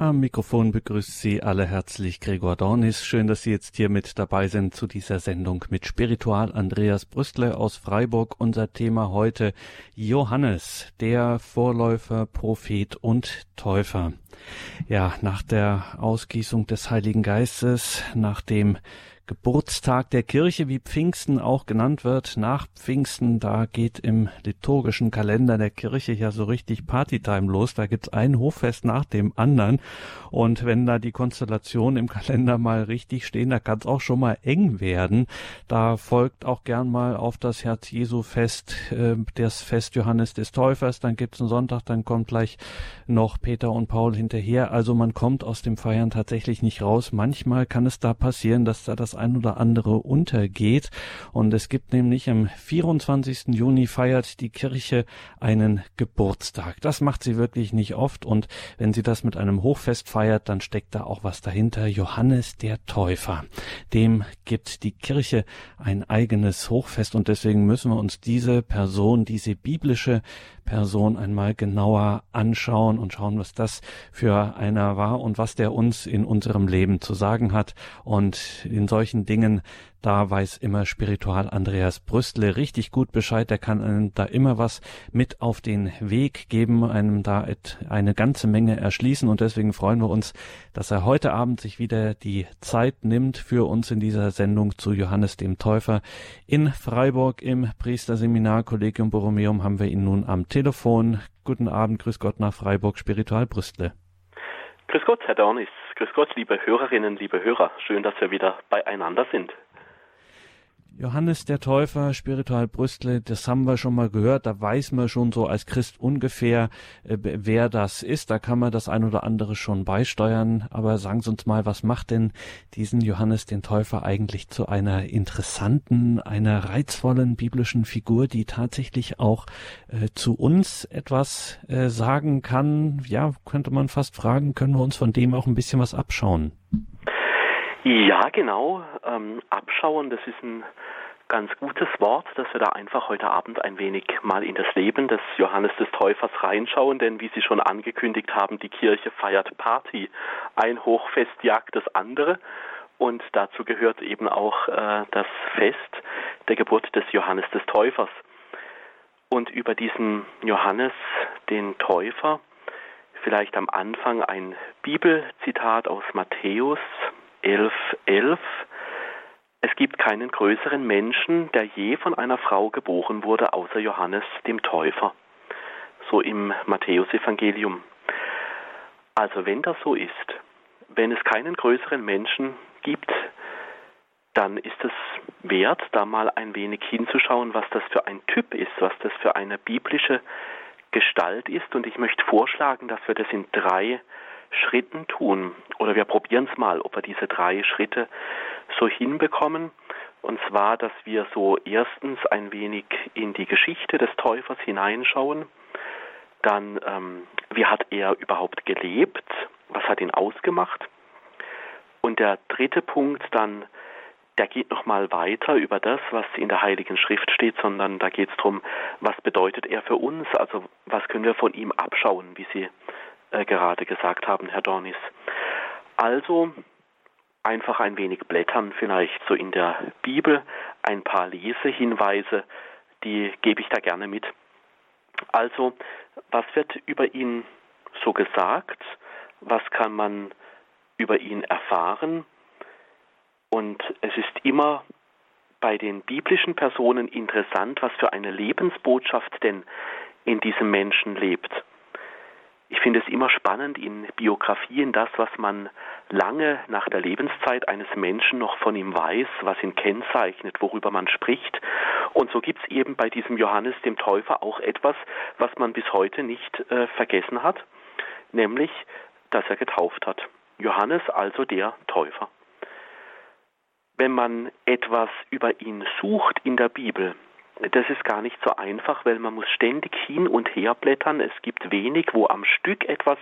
Am Mikrofon begrüßt Sie alle herzlich Gregor Dornis. Schön, dass Sie jetzt hier mit dabei sind zu dieser Sendung mit Spiritual Andreas Brüstle aus Freiburg. Unser Thema heute Johannes, der Vorläufer, Prophet und Täufer. Ja, nach der Ausgießung des Heiligen Geistes, nach dem Geburtstag der Kirche, wie Pfingsten auch genannt wird, nach Pfingsten, da geht im liturgischen Kalender der Kirche ja so richtig Partytime los. Da gibt's ein Hochfest nach dem anderen. Und wenn da die Konstellationen im Kalender mal richtig stehen, da kann's auch schon mal eng werden. Da folgt auch gern mal auf das Herz Jesu Fest, äh, das Fest Johannes des Täufers. Dann gibt's einen Sonntag, dann kommt gleich noch Peter und Paul hinterher. Also man kommt aus dem Feiern tatsächlich nicht raus. Manchmal kann es da passieren, dass da das ein oder andere untergeht. Und es gibt nämlich am 24. Juni feiert die Kirche einen Geburtstag. Das macht sie wirklich nicht oft. Und wenn sie das mit einem Hochfest feiert, dann steckt da auch was dahinter. Johannes der Täufer. Dem gibt die Kirche ein eigenes Hochfest. Und deswegen müssen wir uns diese Person, diese biblische Person einmal genauer anschauen und schauen, was das für einer war und was der uns in unserem Leben zu sagen hat. Und in solchen Dingen da weiß immer Spiritual Andreas Brüstle richtig gut Bescheid. Der kann einem da immer was mit auf den Weg geben, einem da eine ganze Menge erschließen. Und deswegen freuen wir uns, dass er heute Abend sich wieder die Zeit nimmt für uns in dieser Sendung zu Johannes dem Täufer. In Freiburg im Priesterseminar Collegium Borromeum haben wir ihn nun am Telefon. Guten Abend, grüß Gott nach Freiburg, Spiritual Brüstle. Grüß Gott, Herr Dornis. Grüß Gott, liebe Hörerinnen, liebe Hörer. Schön, dass wir wieder beieinander sind. Johannes der Täufer, Spiritual Brüstle, das haben wir schon mal gehört. Da weiß man schon so als Christ ungefähr, äh, wer das ist. Da kann man das ein oder andere schon beisteuern. Aber sagen Sie uns mal, was macht denn diesen Johannes den Täufer eigentlich zu einer interessanten, einer reizvollen biblischen Figur, die tatsächlich auch äh, zu uns etwas äh, sagen kann? Ja, könnte man fast fragen, können wir uns von dem auch ein bisschen was abschauen? Ja, genau. Ähm, abschauen, das ist ein ganz gutes Wort, dass wir da einfach heute Abend ein wenig mal in das Leben des Johannes des Täufers reinschauen, denn wie Sie schon angekündigt haben, die Kirche feiert Party. Ein Hochfest jagt das andere und dazu gehört eben auch äh, das Fest der Geburt des Johannes des Täufers. Und über diesen Johannes, den Täufer, vielleicht am Anfang ein Bibelzitat aus Matthäus 11, 11. Es gibt keinen größeren Menschen, der je von einer Frau geboren wurde, außer Johannes dem Täufer. So im Matthäusevangelium. Also wenn das so ist, wenn es keinen größeren Menschen gibt, dann ist es wert, da mal ein wenig hinzuschauen, was das für ein Typ ist, was das für eine biblische Gestalt ist. Und ich möchte vorschlagen, dass wir das in drei Schritten tun. Oder wir probieren es mal, ob wir diese drei Schritte so hinbekommen. Und zwar, dass wir so erstens ein wenig in die Geschichte des Täufers hineinschauen. Dann, ähm, wie hat er überhaupt gelebt? Was hat ihn ausgemacht? Und der dritte Punkt dann, der geht nochmal weiter über das, was in der Heiligen Schrift steht, sondern da geht es darum, was bedeutet er für uns? Also was können wir von ihm abschauen, wie Sie äh, gerade gesagt haben, Herr Dornis. Also einfach ein wenig blättern, vielleicht so in der Bibel, ein paar Lesehinweise, die gebe ich da gerne mit. Also, was wird über ihn so gesagt? Was kann man über ihn erfahren? Und es ist immer bei den biblischen Personen interessant, was für eine Lebensbotschaft denn in diesem Menschen lebt. Ich finde es immer spannend in Biografien, das, was man lange nach der Lebenszeit eines Menschen noch von ihm weiß, was ihn kennzeichnet, worüber man spricht. Und so gibt es eben bei diesem Johannes dem Täufer auch etwas, was man bis heute nicht äh, vergessen hat, nämlich, dass er getauft hat. Johannes also der Täufer. Wenn man etwas über ihn sucht in der Bibel, das ist gar nicht so einfach, weil man muss ständig hin und her blättern. Es gibt wenig, wo am Stück etwas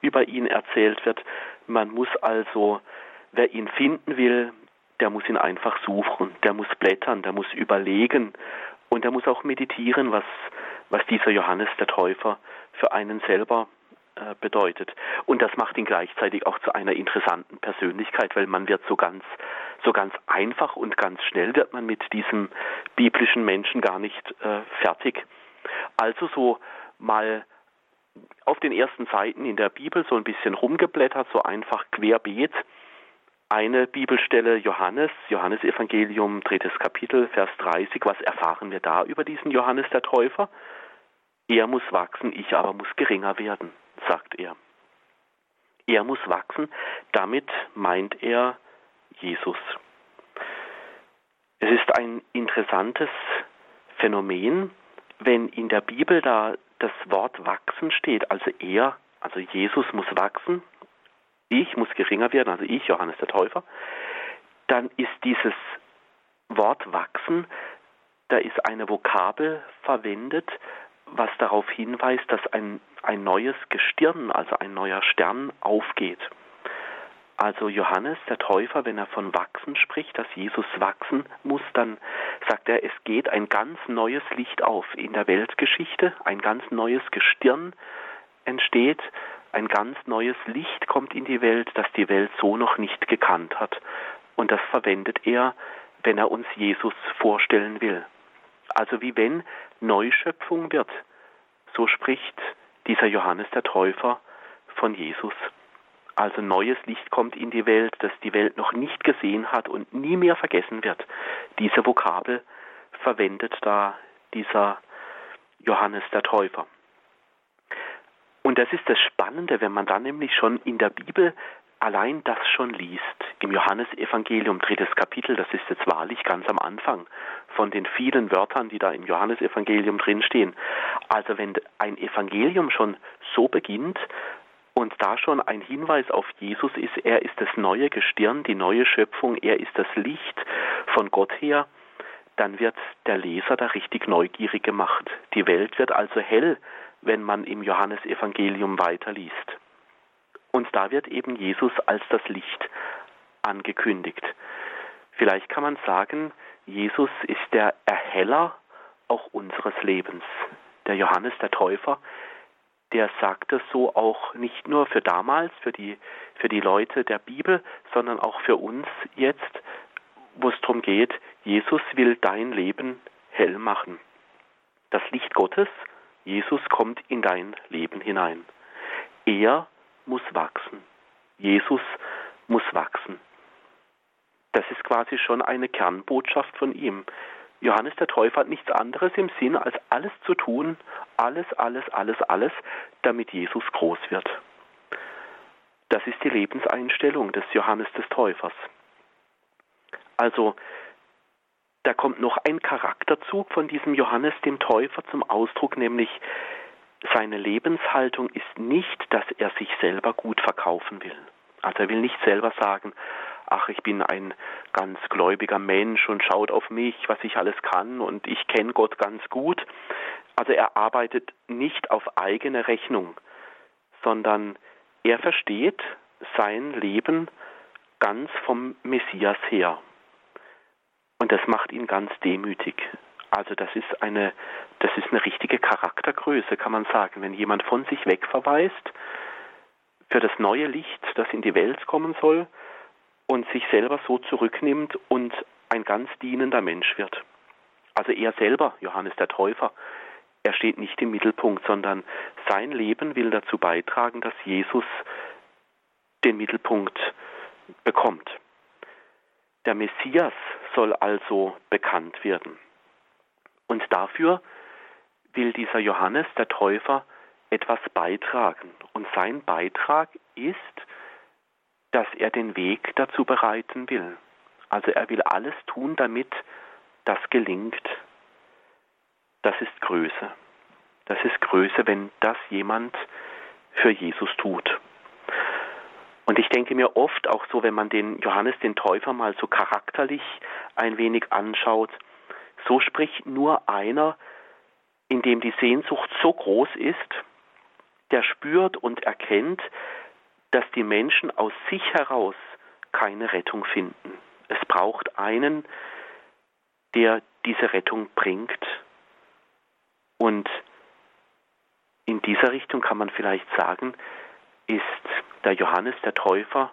über ihn erzählt wird. Man muss also, wer ihn finden will, der muss ihn einfach suchen, der muss blättern, der muss überlegen und der muss auch meditieren, was, was dieser Johannes der Täufer für einen selber äh, bedeutet. Und das macht ihn gleichzeitig auch zu einer interessanten Persönlichkeit, weil man wird so ganz, so ganz einfach und ganz schnell wird man mit diesem biblischen Menschen gar nicht äh, fertig. Also so mal auf den ersten Seiten in der Bibel so ein bisschen rumgeblättert, so einfach querbeet. Eine Bibelstelle Johannes, Johannes Evangelium, drittes Kapitel, Vers 30. Was erfahren wir da über diesen Johannes der Täufer? Er muss wachsen, ich aber muss geringer werden, sagt er. Er muss wachsen, damit meint er Jesus. Es ist ein interessantes Phänomen, wenn in der Bibel da das Wort wachsen steht, also er, also Jesus muss wachsen, ich muss geringer werden, also ich, Johannes der Täufer, dann ist dieses Wort wachsen, da ist eine Vokabel verwendet, was darauf hinweist, dass ein, ein neues Gestirn, also ein neuer Stern aufgeht. Also Johannes der Täufer, wenn er von wachsen spricht, dass Jesus wachsen muss, dann sagt er, es geht ein ganz neues Licht auf in der Weltgeschichte, ein ganz neues Gestirn entsteht, ein ganz neues Licht kommt in die Welt, das die Welt so noch nicht gekannt hat. Und das verwendet er, wenn er uns Jesus vorstellen will. Also wie wenn Neuschöpfung wird, so spricht dieser Johannes der Täufer von Jesus. Also neues Licht kommt in die Welt, das die Welt noch nicht gesehen hat und nie mehr vergessen wird. Diese Vokabel verwendet da dieser Johannes der Täufer. Und das ist das Spannende, wenn man dann nämlich schon in der Bibel allein das schon liest, im Johannesevangelium, drittes Kapitel, das ist jetzt wahrlich ganz am Anfang von den vielen Wörtern, die da im Johannesevangelium drinstehen. Also wenn ein Evangelium schon so beginnt, und da schon ein Hinweis auf Jesus ist, er ist das neue Gestirn, die neue Schöpfung, er ist das Licht von Gott her, dann wird der Leser da richtig neugierig gemacht. Die Welt wird also hell, wenn man im Johannesevangelium weiterliest. Und da wird eben Jesus als das Licht angekündigt. Vielleicht kann man sagen, Jesus ist der Erheller auch unseres Lebens. Der Johannes der Täufer der sagt es so auch nicht nur für damals, für die, für die Leute der Bibel, sondern auch für uns jetzt, wo es darum geht, Jesus will dein Leben hell machen. Das Licht Gottes, Jesus kommt in dein Leben hinein. Er muss wachsen. Jesus muss wachsen. Das ist quasi schon eine Kernbotschaft von ihm. Johannes der Täufer hat nichts anderes im Sinn, als alles zu tun, alles, alles, alles, alles, damit Jesus groß wird. Das ist die Lebenseinstellung des Johannes des Täufers. Also, da kommt noch ein Charakterzug von diesem Johannes dem Täufer zum Ausdruck, nämlich seine Lebenshaltung ist nicht, dass er sich selber gut verkaufen will. Also er will nicht selber sagen, ach, ich bin ein ganz gläubiger Mensch und schaut auf mich, was ich alles kann und ich kenne Gott ganz gut. Also er arbeitet nicht auf eigene Rechnung, sondern er versteht sein Leben ganz vom Messias her. Und das macht ihn ganz demütig. Also das ist eine, das ist eine richtige Charaktergröße, kann man sagen. Wenn jemand von sich wegverweist für das neue Licht, das in die Welt kommen soll, und sich selber so zurücknimmt und ein ganz dienender Mensch wird. Also er selber, Johannes der Täufer, er steht nicht im Mittelpunkt, sondern sein Leben will dazu beitragen, dass Jesus den Mittelpunkt bekommt. Der Messias soll also bekannt werden. Und dafür will dieser Johannes der Täufer etwas beitragen. Und sein Beitrag ist, dass er den Weg dazu bereiten will. Also er will alles tun, damit das gelingt. Das ist Größe. Das ist Größe, wenn das jemand für Jesus tut. Und ich denke mir oft auch so, wenn man den Johannes den Täufer mal so charakterlich ein wenig anschaut, so spricht nur einer, in dem die Sehnsucht so groß ist, der spürt und erkennt, dass die Menschen aus sich heraus keine Rettung finden. Es braucht einen, der diese Rettung bringt. Und In dieser Richtung kann man vielleicht sagen, ist der Johannes der Täufer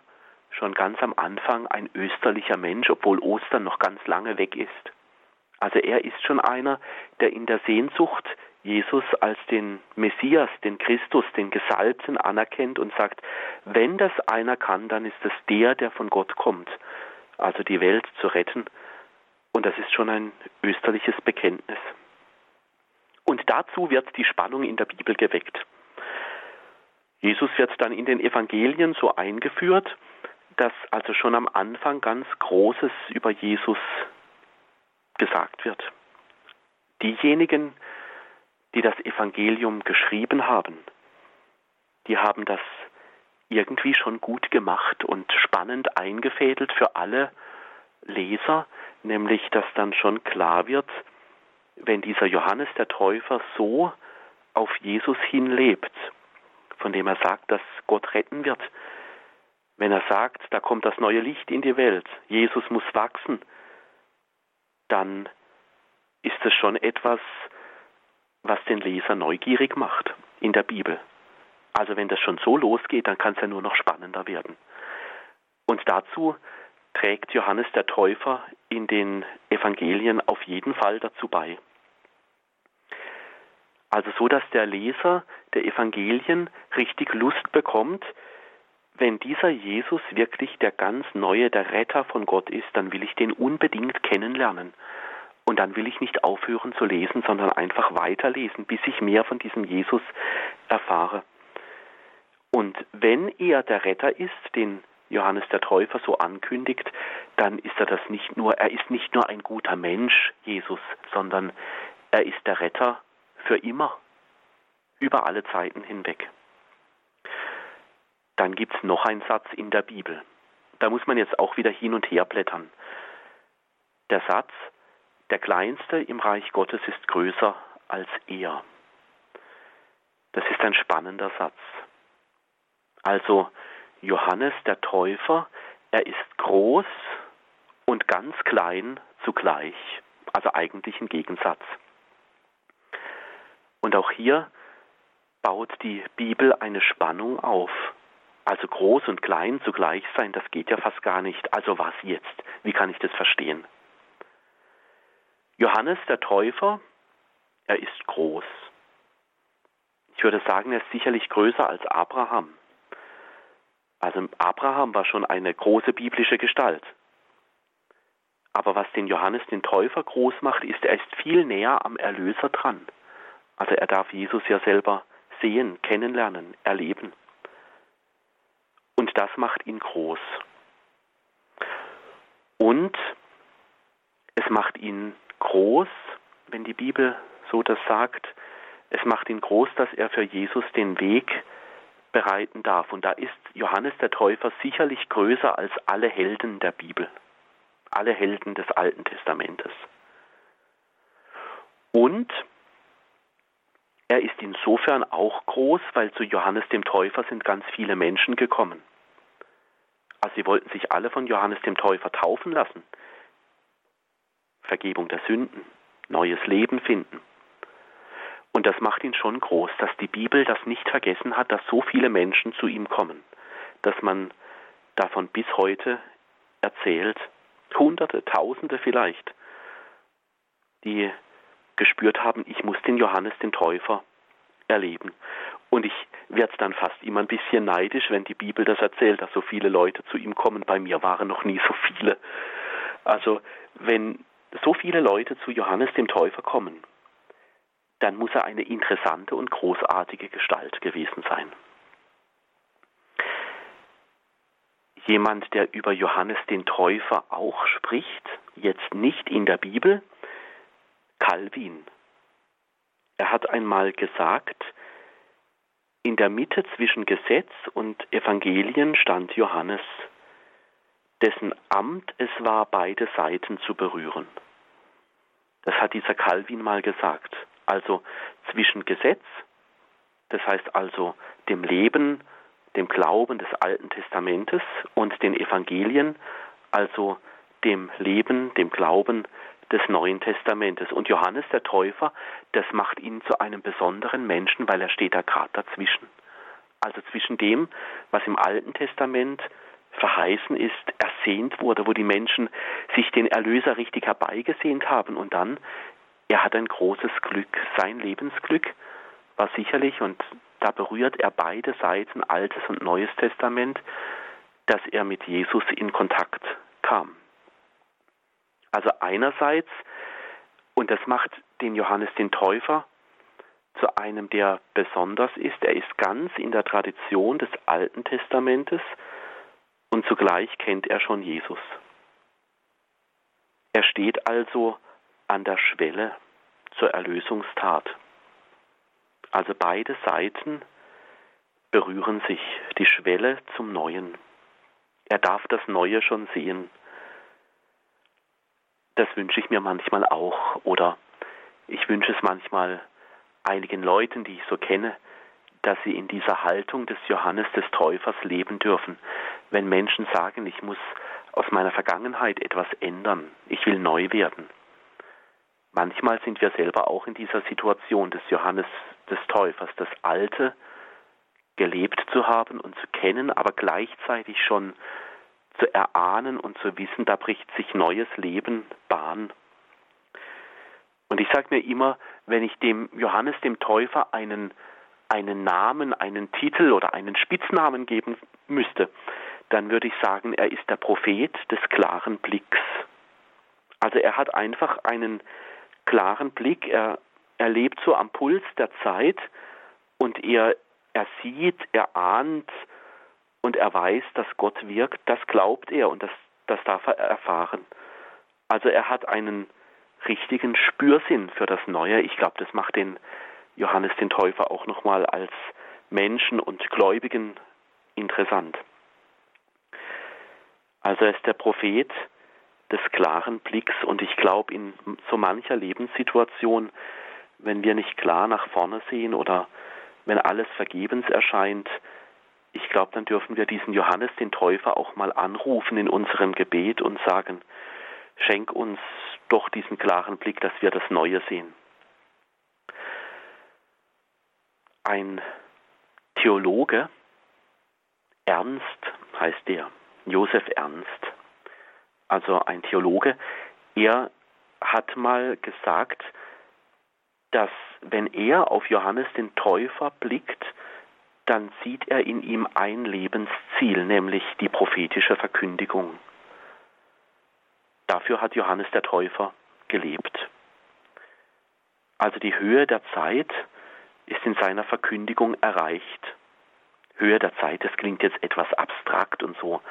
schon ganz am Anfang ein österlicher Mensch, obwohl Ostern noch ganz lange weg ist. Also er ist schon einer, der in der Sehnsucht Jesus als den Messias, den Christus, den Gesalbten anerkennt und sagt, wenn das einer kann, dann ist es der, der von Gott kommt, also die Welt zu retten. Und das ist schon ein österliches Bekenntnis. Und dazu wird die Spannung in der Bibel geweckt. Jesus wird dann in den Evangelien so eingeführt, dass also schon am Anfang ganz Großes über Jesus gesagt wird. Diejenigen, die das Evangelium geschrieben haben, die haben das irgendwie schon gut gemacht und spannend eingefädelt für alle Leser, nämlich dass dann schon klar wird, wenn dieser Johannes der Täufer so auf Jesus hinlebt, von dem er sagt, dass Gott retten wird, wenn er sagt, da kommt das neue Licht in die Welt, Jesus muss wachsen, dann ist es schon etwas, was den Leser neugierig macht in der Bibel. Also wenn das schon so losgeht, dann kann es ja nur noch spannender werden. Und dazu trägt Johannes der Täufer in den Evangelien auf jeden Fall dazu bei. Also so, dass der Leser der Evangelien richtig Lust bekommt, wenn dieser Jesus wirklich der ganz neue, der Retter von Gott ist, dann will ich den unbedingt kennenlernen. Und dann will ich nicht aufhören zu lesen, sondern einfach weiterlesen, bis ich mehr von diesem Jesus erfahre. Und wenn er der Retter ist, den Johannes der Täufer so ankündigt, dann ist er das nicht nur, er ist nicht nur ein guter Mensch, Jesus, sondern er ist der Retter für immer, über alle Zeiten hinweg. Dann gibt es noch einen Satz in der Bibel. Da muss man jetzt auch wieder hin und her blättern. Der Satz, der Kleinste im Reich Gottes ist größer als er. Das ist ein spannender Satz. Also Johannes der Täufer, er ist groß und ganz klein zugleich, also eigentlich ein Gegensatz. Und auch hier baut die Bibel eine Spannung auf. Also groß und klein zugleich sein, das geht ja fast gar nicht. Also was jetzt? Wie kann ich das verstehen? Johannes der Täufer, er ist groß. Ich würde sagen, er ist sicherlich größer als Abraham. Also Abraham war schon eine große biblische Gestalt. Aber was den Johannes den Täufer groß macht, ist, er ist viel näher am Erlöser dran. Also er darf Jesus ja selber sehen, kennenlernen, erleben. Und das macht ihn groß. Und es macht ihn groß, wenn die Bibel so das sagt, es macht ihn groß, dass er für Jesus den Weg bereiten darf. Und da ist Johannes der Täufer sicherlich größer als alle Helden der Bibel, alle Helden des Alten Testamentes. Und er ist insofern auch groß, weil zu Johannes dem Täufer sind ganz viele Menschen gekommen. Also sie wollten sich alle von Johannes dem Täufer taufen lassen. Vergebung der Sünden, neues Leben finden. Und das macht ihn schon groß, dass die Bibel das nicht vergessen hat, dass so viele Menschen zu ihm kommen, dass man davon bis heute erzählt, Hunderte, Tausende vielleicht, die gespürt haben, ich muss den Johannes den Täufer erleben. Und ich werde dann fast immer ein bisschen neidisch, wenn die Bibel das erzählt, dass so viele Leute zu ihm kommen. Bei mir waren noch nie so viele. Also wenn so viele Leute zu Johannes dem Täufer kommen, dann muss er eine interessante und großartige Gestalt gewesen sein. Jemand, der über Johannes den Täufer auch spricht, jetzt nicht in der Bibel, Calvin. Er hat einmal gesagt, in der Mitte zwischen Gesetz und Evangelien stand Johannes, dessen Amt es war, beide Seiten zu berühren. Das hat dieser Calvin mal gesagt. Also zwischen Gesetz, das heißt also dem Leben, dem Glauben des Alten Testamentes und den Evangelien, also dem Leben, dem Glauben des Neuen Testamentes. Und Johannes der Täufer, das macht ihn zu einem besonderen Menschen, weil er steht da gerade dazwischen. Also zwischen dem, was im Alten Testament verheißen ist, ersehnt wurde, wo die Menschen sich den Erlöser richtig herbeigesehnt haben. Und dann, er hat ein großes Glück, sein Lebensglück war sicherlich, und da berührt er beide Seiten, Altes und Neues Testament, dass er mit Jesus in Kontakt kam. Also einerseits, und das macht den Johannes den Täufer zu einem, der besonders ist, er ist ganz in der Tradition des Alten Testamentes und zugleich kennt er schon Jesus. Er steht also an der Schwelle zur Erlösungstat. Also beide Seiten berühren sich, die Schwelle zum Neuen. Er darf das Neue schon sehen. Das wünsche ich mir manchmal auch oder ich wünsche es manchmal einigen Leuten, die ich so kenne, dass sie in dieser Haltung des Johannes des Täufers leben dürfen. Wenn Menschen sagen, ich muss aus meiner Vergangenheit etwas ändern, ich will neu werden. Manchmal sind wir selber auch in dieser Situation des Johannes des Täufers, das Alte gelebt zu haben und zu kennen, aber gleichzeitig schon zu erahnen und zu wissen, da bricht sich neues Leben Bahn. Und ich sage mir immer, wenn ich dem Johannes dem Täufer einen, einen Namen, einen Titel oder einen Spitznamen geben müsste, dann würde ich sagen, er ist der Prophet des klaren Blicks. Also er hat einfach einen klaren Blick, er, er lebt so am Puls der Zeit und er, er sieht, er ahnt und er weiß, dass Gott wirkt, das glaubt er und das, das darf er erfahren. Also er hat einen richtigen Spürsinn für das Neue. Ich glaube, das macht den Johannes den Täufer auch nochmal als Menschen und Gläubigen interessant. Also er ist der Prophet, des klaren Blicks. Und ich glaube, in so mancher Lebenssituation, wenn wir nicht klar nach vorne sehen oder wenn alles vergebens erscheint, ich glaube, dann dürfen wir diesen Johannes den Täufer auch mal anrufen in unserem Gebet und sagen, schenk uns doch diesen klaren Blick, dass wir das Neue sehen. Ein Theologe, Ernst heißt der, Josef Ernst, also ein Theologe, er hat mal gesagt, dass wenn er auf Johannes den Täufer blickt, dann sieht er in ihm ein Lebensziel, nämlich die prophetische Verkündigung. Dafür hat Johannes der Täufer gelebt. Also die Höhe der Zeit ist in seiner Verkündigung erreicht. Höhe der Zeit, das klingt jetzt etwas abstrakt und so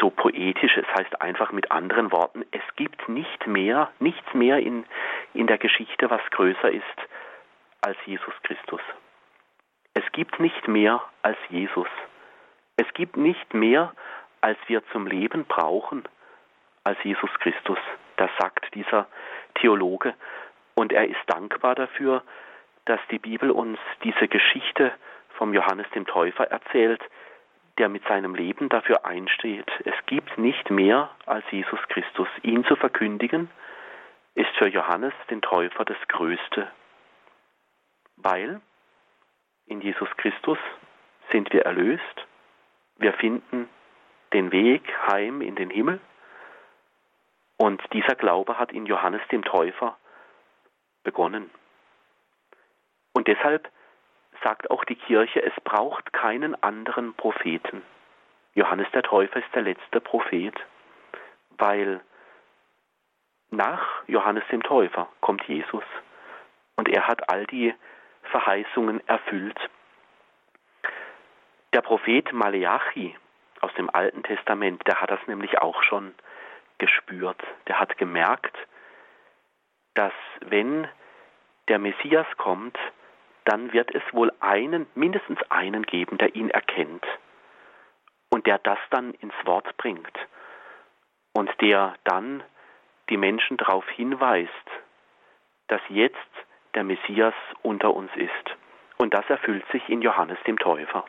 so poetisch. Es heißt einfach mit anderen Worten, es gibt nicht mehr, nichts mehr in, in der Geschichte, was größer ist als Jesus Christus. Es gibt nicht mehr als Jesus. Es gibt nicht mehr, als wir zum Leben brauchen, als Jesus Christus. Das sagt dieser Theologe. Und er ist dankbar dafür, dass die Bibel uns diese Geschichte vom Johannes dem Täufer erzählt, der mit seinem Leben dafür einsteht. Es gibt nicht mehr als Jesus Christus. Ihn zu verkündigen, ist für Johannes den Täufer das Größte, weil in Jesus Christus sind wir erlöst, wir finden den Weg heim in den Himmel und dieser Glaube hat in Johannes dem Täufer begonnen. Und deshalb sagt auch die Kirche, es braucht keinen anderen Propheten. Johannes der Täufer ist der letzte Prophet, weil nach Johannes dem Täufer kommt Jesus und er hat all die Verheißungen erfüllt. Der Prophet Maleachi aus dem Alten Testament, der hat das nämlich auch schon gespürt. Der hat gemerkt, dass wenn der Messias kommt, dann wird es wohl einen, mindestens einen geben, der ihn erkennt und der das dann ins Wort bringt und der dann die Menschen darauf hinweist, dass jetzt der Messias unter uns ist. Und das erfüllt sich in Johannes dem Täufer.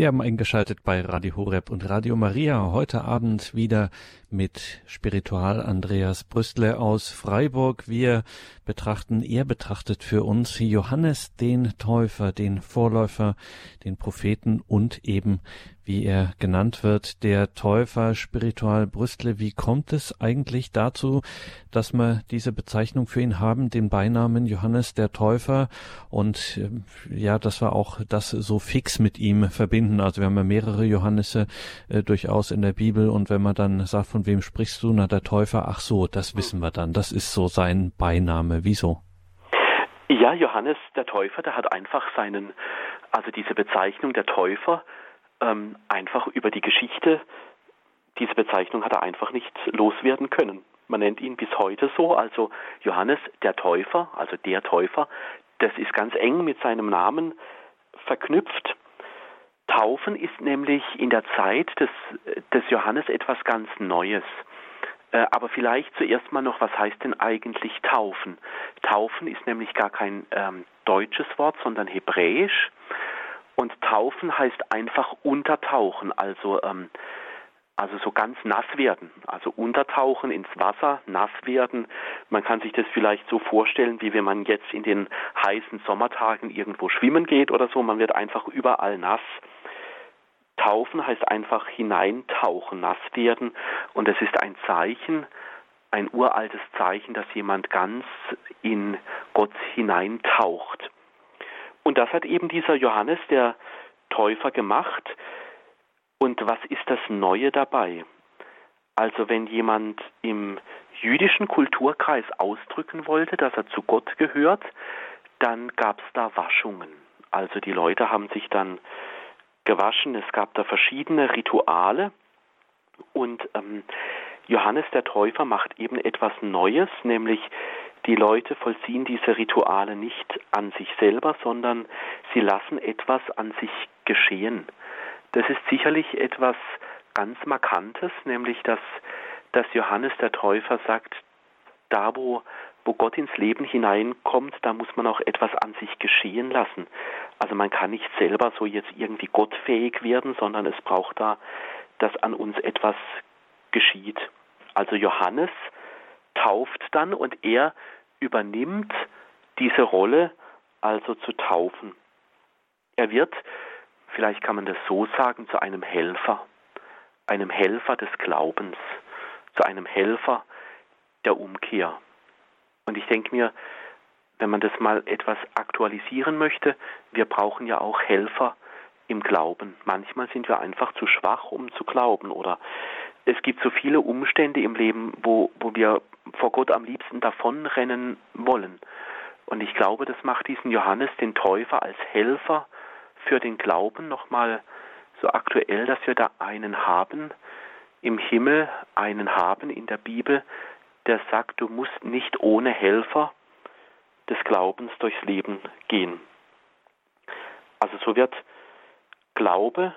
Sie haben eingeschaltet bei Radio Horeb und Radio Maria. Heute Abend wieder mit Spiritual Andreas Brüstle aus Freiburg. Wir betrachten, er betrachtet für uns Johannes den Täufer, den Vorläufer, den Propheten und eben wie er genannt wird, der Täufer Spiritual Brüstle. Wie kommt es eigentlich dazu, dass wir diese Bezeichnung für ihn haben, den Beinamen Johannes der Täufer und äh, ja, dass wir auch das so fix mit ihm verbinden. Also wir haben ja mehrere Johannisse äh, durchaus in der Bibel und wenn man dann sagt, von wem sprichst du, na der Täufer, ach so, das wissen wir dann. Das ist so sein Beiname. Wieso? Ja, Johannes der Täufer, der hat einfach seinen, also diese Bezeichnung der Täufer, ähm, einfach über die Geschichte, diese Bezeichnung hat er einfach nicht loswerden können. Man nennt ihn bis heute so, also Johannes der Täufer, also der Täufer, das ist ganz eng mit seinem Namen verknüpft. Taufen ist nämlich in der Zeit des, des Johannes etwas ganz Neues. Äh, aber vielleicht zuerst mal noch, was heißt denn eigentlich Taufen? Taufen ist nämlich gar kein ähm, deutsches Wort, sondern hebräisch. Und taufen heißt einfach untertauchen, also, ähm, also so ganz nass werden. Also untertauchen ins Wasser, nass werden. Man kann sich das vielleicht so vorstellen, wie wenn man jetzt in den heißen Sommertagen irgendwo schwimmen geht oder so. Man wird einfach überall nass. Taufen heißt einfach hineintauchen, nass werden. Und es ist ein Zeichen, ein uraltes Zeichen, dass jemand ganz in Gott hineintaucht. Und das hat eben dieser Johannes, der Täufer, gemacht. Und was ist das Neue dabei? Also wenn jemand im jüdischen Kulturkreis ausdrücken wollte, dass er zu Gott gehört, dann gab es da Waschungen. Also die Leute haben sich dann gewaschen, es gab da verschiedene Rituale und ähm, Johannes der Täufer macht eben etwas Neues, nämlich die Leute vollziehen diese Rituale nicht an sich selber, sondern sie lassen etwas an sich geschehen. Das ist sicherlich etwas ganz Markantes, nämlich dass, dass Johannes der Täufer sagt, da wo, wo Gott ins Leben hineinkommt, da muss man auch etwas an sich geschehen lassen. Also man kann nicht selber so jetzt irgendwie gottfähig werden, sondern es braucht da, dass an uns etwas geschieht. Also Johannes tauft dann und er übernimmt diese Rolle, also zu taufen. Er wird, vielleicht kann man das so sagen, zu einem Helfer, einem Helfer des Glaubens, zu einem Helfer der Umkehr. Und ich denke mir, wenn man das mal etwas aktualisieren möchte, wir brauchen ja auch Helfer im Glauben. Manchmal sind wir einfach zu schwach, um zu glauben oder es gibt so viele Umstände im Leben, wo, wo wir vor Gott am liebsten davonrennen wollen. Und ich glaube, das macht diesen Johannes, den Täufer, als Helfer für den Glauben nochmal so aktuell, dass wir da einen haben im Himmel, einen haben in der Bibel, der sagt, du musst nicht ohne Helfer des Glaubens durchs Leben gehen. Also so wird Glaube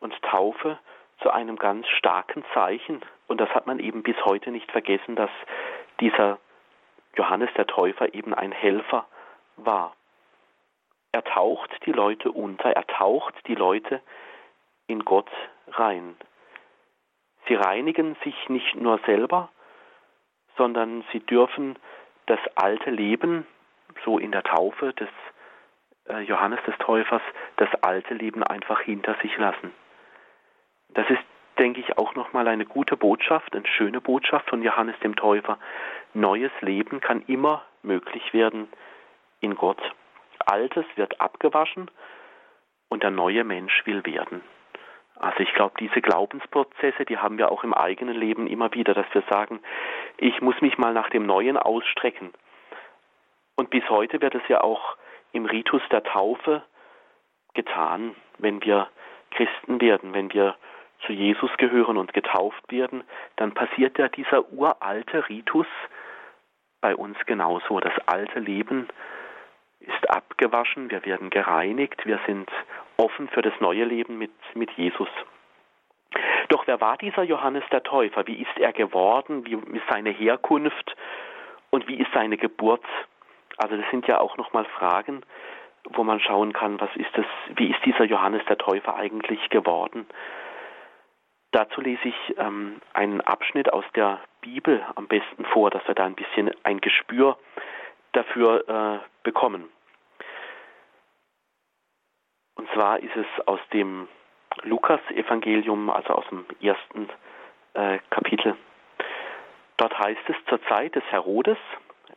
und Taufe zu einem ganz starken Zeichen. Und das hat man eben bis heute nicht vergessen, dass dieser Johannes der Täufer eben ein Helfer war. Er taucht die Leute unter, er taucht die Leute in Gott rein. Sie reinigen sich nicht nur selber, sondern sie dürfen das alte Leben, so in der Taufe des äh, Johannes des Täufers, das alte Leben einfach hinter sich lassen. Das ist, denke ich, auch nochmal eine gute Botschaft, eine schöne Botschaft von Johannes dem Täufer. Neues Leben kann immer möglich werden in Gott. Altes wird abgewaschen und der neue Mensch will werden. Also ich glaube, diese Glaubensprozesse, die haben wir auch im eigenen Leben immer wieder, dass wir sagen, ich muss mich mal nach dem Neuen ausstrecken. Und bis heute wird es ja auch im Ritus der Taufe getan, wenn wir Christen werden, wenn wir zu Jesus gehören und getauft werden, dann passiert ja dieser uralte Ritus bei uns genauso. Das alte Leben ist abgewaschen, wir werden gereinigt, wir sind offen für das neue Leben mit, mit Jesus. Doch wer war dieser Johannes der Täufer? Wie ist er geworden? Wie ist seine Herkunft? Und wie ist seine Geburt? Also das sind ja auch nochmal Fragen, wo man schauen kann, was ist das, wie ist dieser Johannes der Täufer eigentlich geworden. Dazu lese ich ähm, einen Abschnitt aus der Bibel am besten vor, dass wir da ein bisschen ein Gespür dafür äh, bekommen. Und zwar ist es aus dem Lukas-Evangelium, also aus dem ersten äh, Kapitel. Dort heißt es, zur Zeit des Herodes,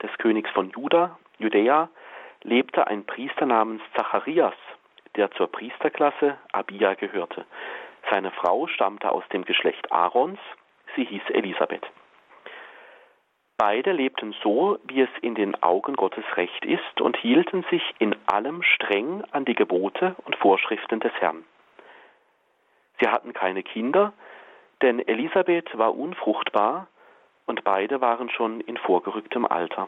des Königs von Juda, Judäa, lebte ein Priester namens Zacharias, der zur Priesterklasse Abia gehörte. Seine Frau stammte aus dem Geschlecht Aarons, sie hieß Elisabeth. Beide lebten so, wie es in den Augen Gottes recht ist und hielten sich in allem streng an die Gebote und Vorschriften des Herrn. Sie hatten keine Kinder, denn Elisabeth war unfruchtbar und beide waren schon in vorgerücktem Alter.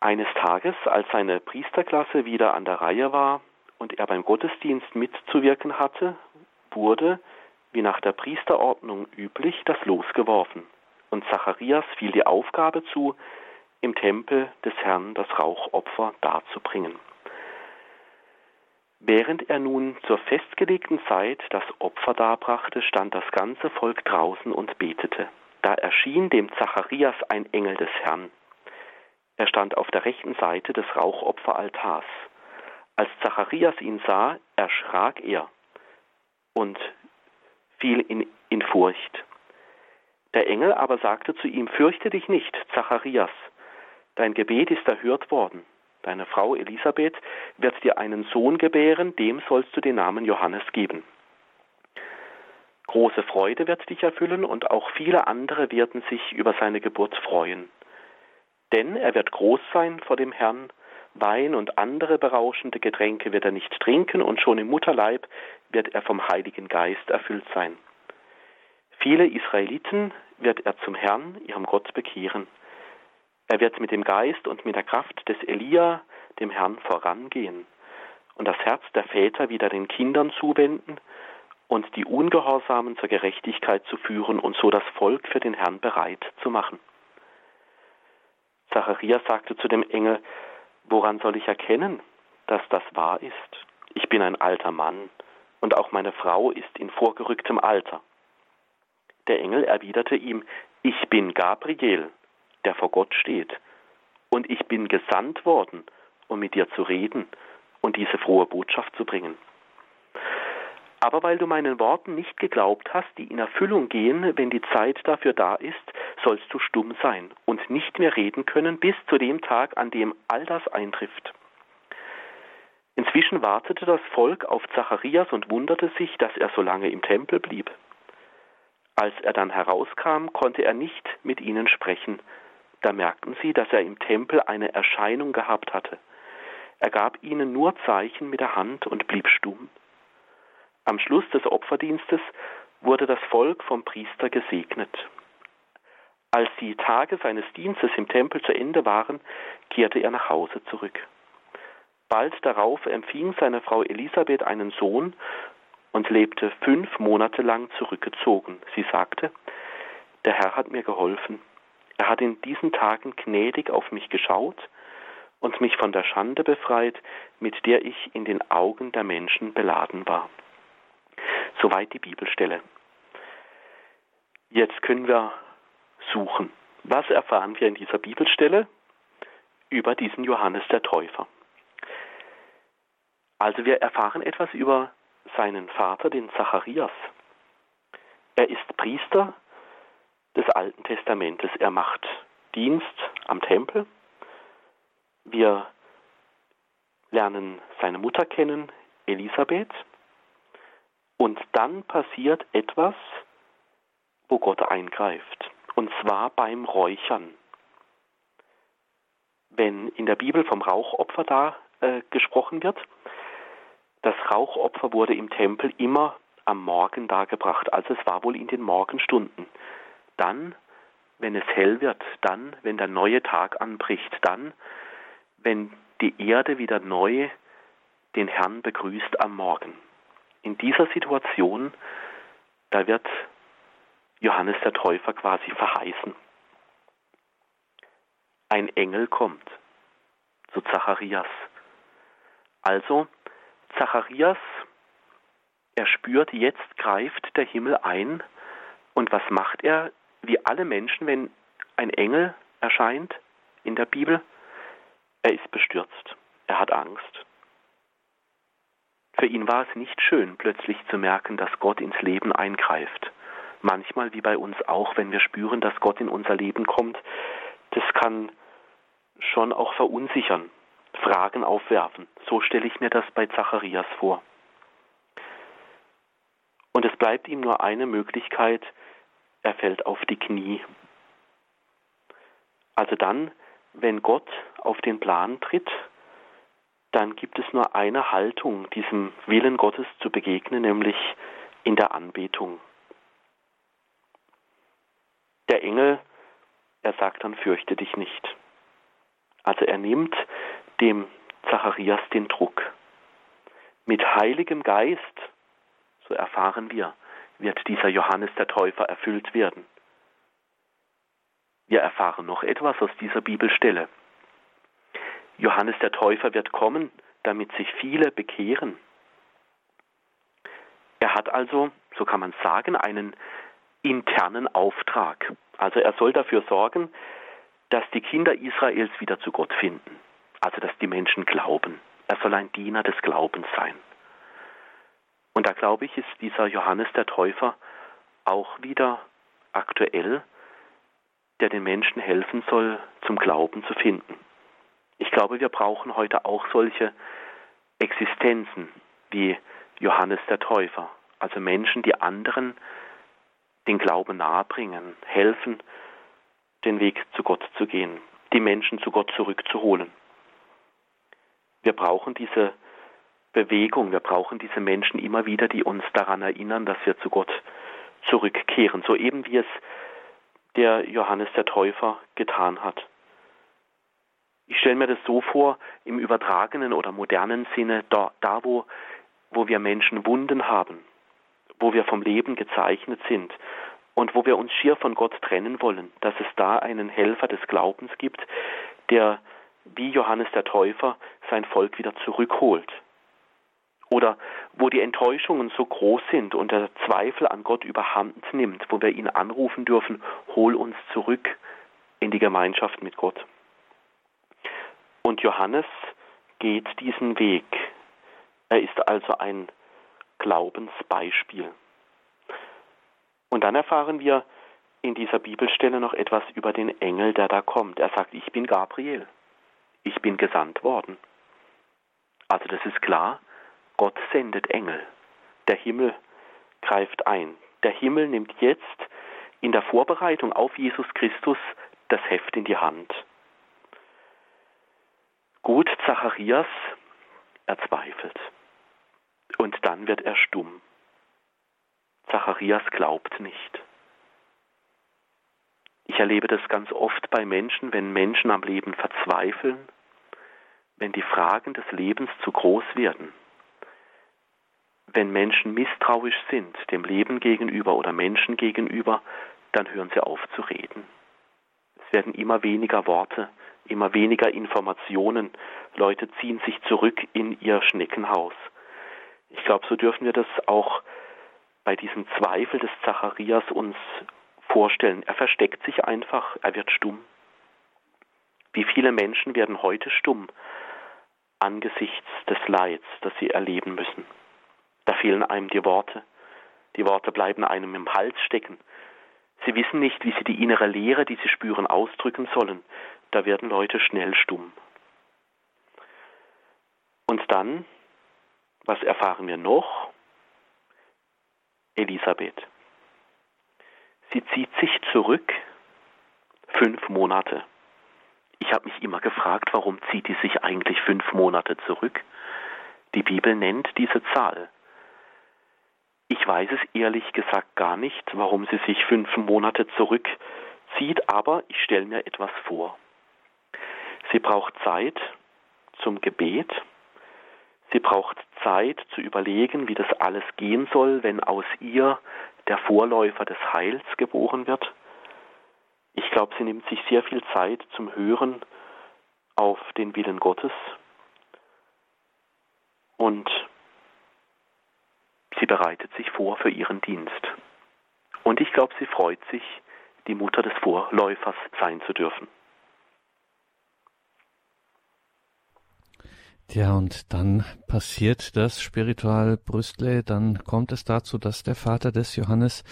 Eines Tages, als seine Priesterklasse wieder an der Reihe war und er beim Gottesdienst mitzuwirken hatte, wurde, wie nach der Priesterordnung üblich, das Los geworfen und Zacharias fiel die Aufgabe zu, im Tempel des Herrn das Rauchopfer darzubringen. Während er nun zur festgelegten Zeit das Opfer darbrachte, stand das ganze Volk draußen und betete. Da erschien dem Zacharias ein Engel des Herrn. Er stand auf der rechten Seite des Rauchopferaltars. Als Zacharias ihn sah, erschrak er und fiel in, in Furcht. Der Engel aber sagte zu ihm, Fürchte dich nicht, Zacharias, dein Gebet ist erhört worden. Deine Frau Elisabeth wird dir einen Sohn gebären, dem sollst du den Namen Johannes geben. Große Freude wird dich erfüllen und auch viele andere werden sich über seine Geburt freuen. Denn er wird groß sein vor dem Herrn, Wein und andere berauschende Getränke wird er nicht trinken und schon im Mutterleib wird er vom Heiligen Geist erfüllt sein. Viele Israeliten wird er zum Herrn, ihrem Gott, bekehren. Er wird mit dem Geist und mit der Kraft des Elia dem Herrn vorangehen und das Herz der Väter wieder den Kindern zuwenden und die Ungehorsamen zur Gerechtigkeit zu führen und so das Volk für den Herrn bereit zu machen. Zacharias sagte zu dem Engel, woran soll ich erkennen, dass das wahr ist? Ich bin ein alter Mann und auch meine Frau ist in vorgerücktem Alter. Der Engel erwiderte ihm, ich bin Gabriel, der vor Gott steht, und ich bin gesandt worden, um mit dir zu reden und diese frohe Botschaft zu bringen. Aber weil du meinen Worten nicht geglaubt hast, die in Erfüllung gehen, wenn die Zeit dafür da ist, sollst du stumm sein und nicht mehr reden können bis zu dem Tag, an dem all das eintrifft. Inzwischen wartete das Volk auf Zacharias und wunderte sich, dass er so lange im Tempel blieb. Als er dann herauskam, konnte er nicht mit ihnen sprechen. Da merkten sie, dass er im Tempel eine Erscheinung gehabt hatte. Er gab ihnen nur Zeichen mit der Hand und blieb stumm. Am Schluss des Opferdienstes wurde das Volk vom Priester gesegnet. Als die Tage seines Dienstes im Tempel zu Ende waren, kehrte er nach Hause zurück. Bald darauf empfing seine Frau Elisabeth einen Sohn und lebte fünf Monate lang zurückgezogen. Sie sagte, der Herr hat mir geholfen. Er hat in diesen Tagen gnädig auf mich geschaut und mich von der Schande befreit, mit der ich in den Augen der Menschen beladen war. Soweit die Bibelstelle. Jetzt können wir suchen. Was erfahren wir in dieser Bibelstelle über diesen Johannes der Täufer? Also wir erfahren etwas über seinen Vater, den Zacharias. Er ist Priester des Alten Testamentes. Er macht Dienst am Tempel. Wir lernen seine Mutter kennen, Elisabeth. Und dann passiert etwas, wo Gott eingreift. Und zwar beim Räuchern. Wenn in der Bibel vom Rauchopfer da äh, gesprochen wird, das Rauchopfer wurde im Tempel immer am Morgen dargebracht, also es war wohl in den Morgenstunden. Dann, wenn es hell wird, dann, wenn der neue Tag anbricht, dann, wenn die Erde wieder neu den Herrn begrüßt am Morgen. In dieser Situation, da wird Johannes der Täufer quasi verheißen. Ein Engel kommt zu Zacharias Also, Zacharias, er spürt, jetzt greift der Himmel ein. Und was macht er? Wie alle Menschen, wenn ein Engel erscheint in der Bibel, er ist bestürzt. Er hat Angst. Für ihn war es nicht schön, plötzlich zu merken, dass Gott ins Leben eingreift. Manchmal, wie bei uns auch, wenn wir spüren, dass Gott in unser Leben kommt, das kann schon auch verunsichern, Fragen aufwerfen. So stelle ich mir das bei Zacharias vor. Und es bleibt ihm nur eine Möglichkeit, er fällt auf die Knie. Also dann, wenn Gott auf den Plan tritt, dann gibt es nur eine Haltung, diesem Willen Gottes zu begegnen, nämlich in der Anbetung. Der Engel, er sagt dann, fürchte dich nicht. Also er nimmt dem Zacharias den Druck. Mit heiligem Geist, so erfahren wir, wird dieser Johannes der Täufer erfüllt werden. Wir erfahren noch etwas aus dieser Bibelstelle. Johannes der Täufer wird kommen, damit sich viele bekehren. Er hat also, so kann man sagen, einen internen Auftrag. Also er soll dafür sorgen, dass die Kinder Israels wieder zu Gott finden. Also dass die Menschen glauben. Er soll ein Diener des Glaubens sein. Und da glaube ich, ist dieser Johannes der Täufer auch wieder aktuell, der den Menschen helfen soll, zum Glauben zu finden. Ich glaube, wir brauchen heute auch solche Existenzen wie Johannes der Täufer, also Menschen, die anderen den Glauben nahebringen, helfen, den Weg zu Gott zu gehen, die Menschen zu Gott zurückzuholen. Wir brauchen diese Bewegung, wir brauchen diese Menschen immer wieder, die uns daran erinnern, dass wir zu Gott zurückkehren, so eben wie es der Johannes der Täufer getan hat. Ich stelle mir das so vor, im übertragenen oder modernen Sinne, da, da wo, wo wir Menschen Wunden haben, wo wir vom Leben gezeichnet sind und wo wir uns schier von Gott trennen wollen, dass es da einen Helfer des Glaubens gibt, der wie Johannes der Täufer sein Volk wieder zurückholt. Oder wo die Enttäuschungen so groß sind und der Zweifel an Gott überhand nimmt, wo wir ihn anrufen dürfen, hol uns zurück in die Gemeinschaft mit Gott. Und Johannes geht diesen Weg. Er ist also ein Glaubensbeispiel. Und dann erfahren wir in dieser Bibelstelle noch etwas über den Engel, der da kommt. Er sagt, ich bin Gabriel. Ich bin gesandt worden. Also das ist klar, Gott sendet Engel. Der Himmel greift ein. Der Himmel nimmt jetzt in der Vorbereitung auf Jesus Christus das Heft in die Hand. Gut, Zacharias, er zweifelt. Und dann wird er stumm. Zacharias glaubt nicht. Ich erlebe das ganz oft bei Menschen, wenn Menschen am Leben verzweifeln, wenn die Fragen des Lebens zu groß werden, wenn Menschen misstrauisch sind dem Leben gegenüber oder Menschen gegenüber, dann hören sie auf zu reden. Es werden immer weniger Worte, immer weniger Informationen. Leute ziehen sich zurück in ihr Schneckenhaus. Ich glaube, so dürfen wir das auch bei diesem Zweifel des Zacharias uns vorstellen. Er versteckt sich einfach, er wird stumm. Wie viele Menschen werden heute stumm angesichts des Leids, das sie erleben müssen? Da fehlen einem die Worte. Die Worte bleiben einem im Hals stecken. Sie wissen nicht, wie sie die innere Leere, die sie spüren, ausdrücken sollen da werden Leute schnell stumm. Und dann, was erfahren wir noch? Elisabeth. Sie zieht sich zurück fünf Monate. Ich habe mich immer gefragt, warum zieht die sich eigentlich fünf Monate zurück? Die Bibel nennt diese Zahl. Ich weiß es ehrlich gesagt gar nicht, warum sie sich fünf Monate zurückzieht, aber ich stelle mir etwas vor. Sie braucht Zeit zum Gebet. Sie braucht Zeit zu überlegen, wie das alles gehen soll, wenn aus ihr der Vorläufer des Heils geboren wird. Ich glaube, sie nimmt sich sehr viel Zeit zum Hören auf den Willen Gottes. und sie bereitet sich vor für ihren Dienst. Und ich glaube, sie freut sich, die Mutter des Vorläufers sein zu dürfen. Ja, und dann passiert das Spiritual Brüstle, dann kommt es dazu, dass der Vater des Johannes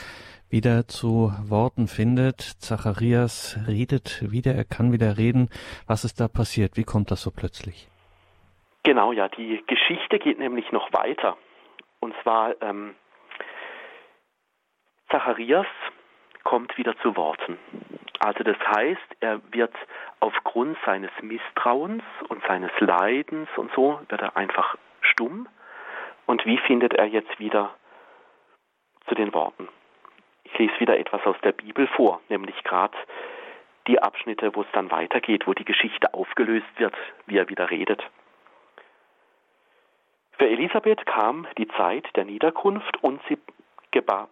wieder zu Worten findet. Zacharias redet wieder, er kann wieder reden. Was ist da passiert? Wie kommt das so plötzlich? Genau, ja, die Geschichte geht nämlich noch weiter. Und zwar ähm, Zacharias kommt wieder zu Worten. Also das heißt, er wird aufgrund seines Misstrauens und seines Leidens und so, wird er einfach stumm. Und wie findet er jetzt wieder zu den Worten? Ich lese wieder etwas aus der Bibel vor, nämlich gerade die Abschnitte, wo es dann weitergeht, wo die Geschichte aufgelöst wird, wie er wieder redet. Für Elisabeth kam die Zeit der Niederkunft und sie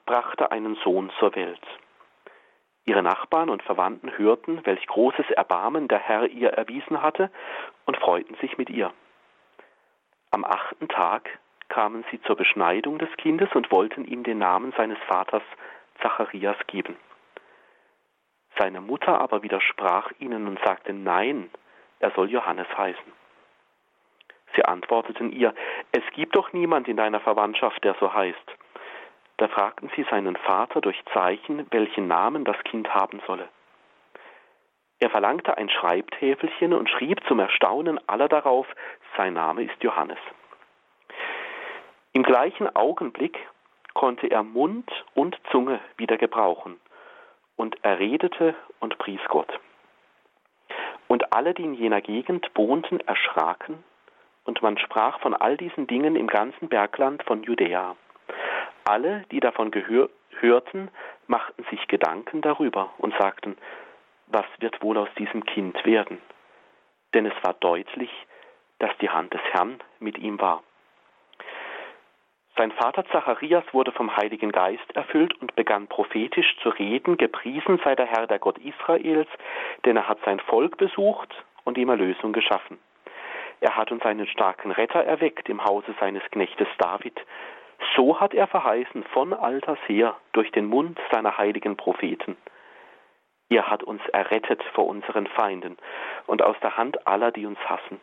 brachte einen Sohn zur Welt. Ihre Nachbarn und Verwandten hörten, welch großes Erbarmen der Herr ihr erwiesen hatte, und freuten sich mit ihr. Am achten Tag kamen sie zur Beschneidung des Kindes und wollten ihm den Namen seines Vaters Zacharias geben. Seine Mutter aber widersprach ihnen und sagte, nein, er soll Johannes heißen. Sie antworteten ihr, es gibt doch niemand in deiner Verwandtschaft, der so heißt. Da fragten sie seinen Vater durch Zeichen, welchen Namen das Kind haben solle. Er verlangte ein Schreibtäfelchen und schrieb zum Erstaunen aller darauf, sein Name ist Johannes. Im gleichen Augenblick konnte er Mund und Zunge wieder gebrauchen, und er redete und pries Gott. Und alle, die in jener Gegend wohnten, erschraken, und man sprach von all diesen Dingen im ganzen Bergland von Judäa. Alle, die davon hörten, machten sich Gedanken darüber und sagten, was wird wohl aus diesem Kind werden? Denn es war deutlich, dass die Hand des Herrn mit ihm war. Sein Vater Zacharias wurde vom Heiligen Geist erfüllt und begann prophetisch zu reden, gepriesen sei der Herr, der Gott Israels, denn er hat sein Volk besucht und ihm Erlösung geschaffen. Er hat uns einen starken Retter erweckt im Hause seines Knechtes David, so hat er verheißen von alters her durch den Mund seiner heiligen Propheten. Er hat uns errettet vor unseren Feinden und aus der Hand aller, die uns hassen.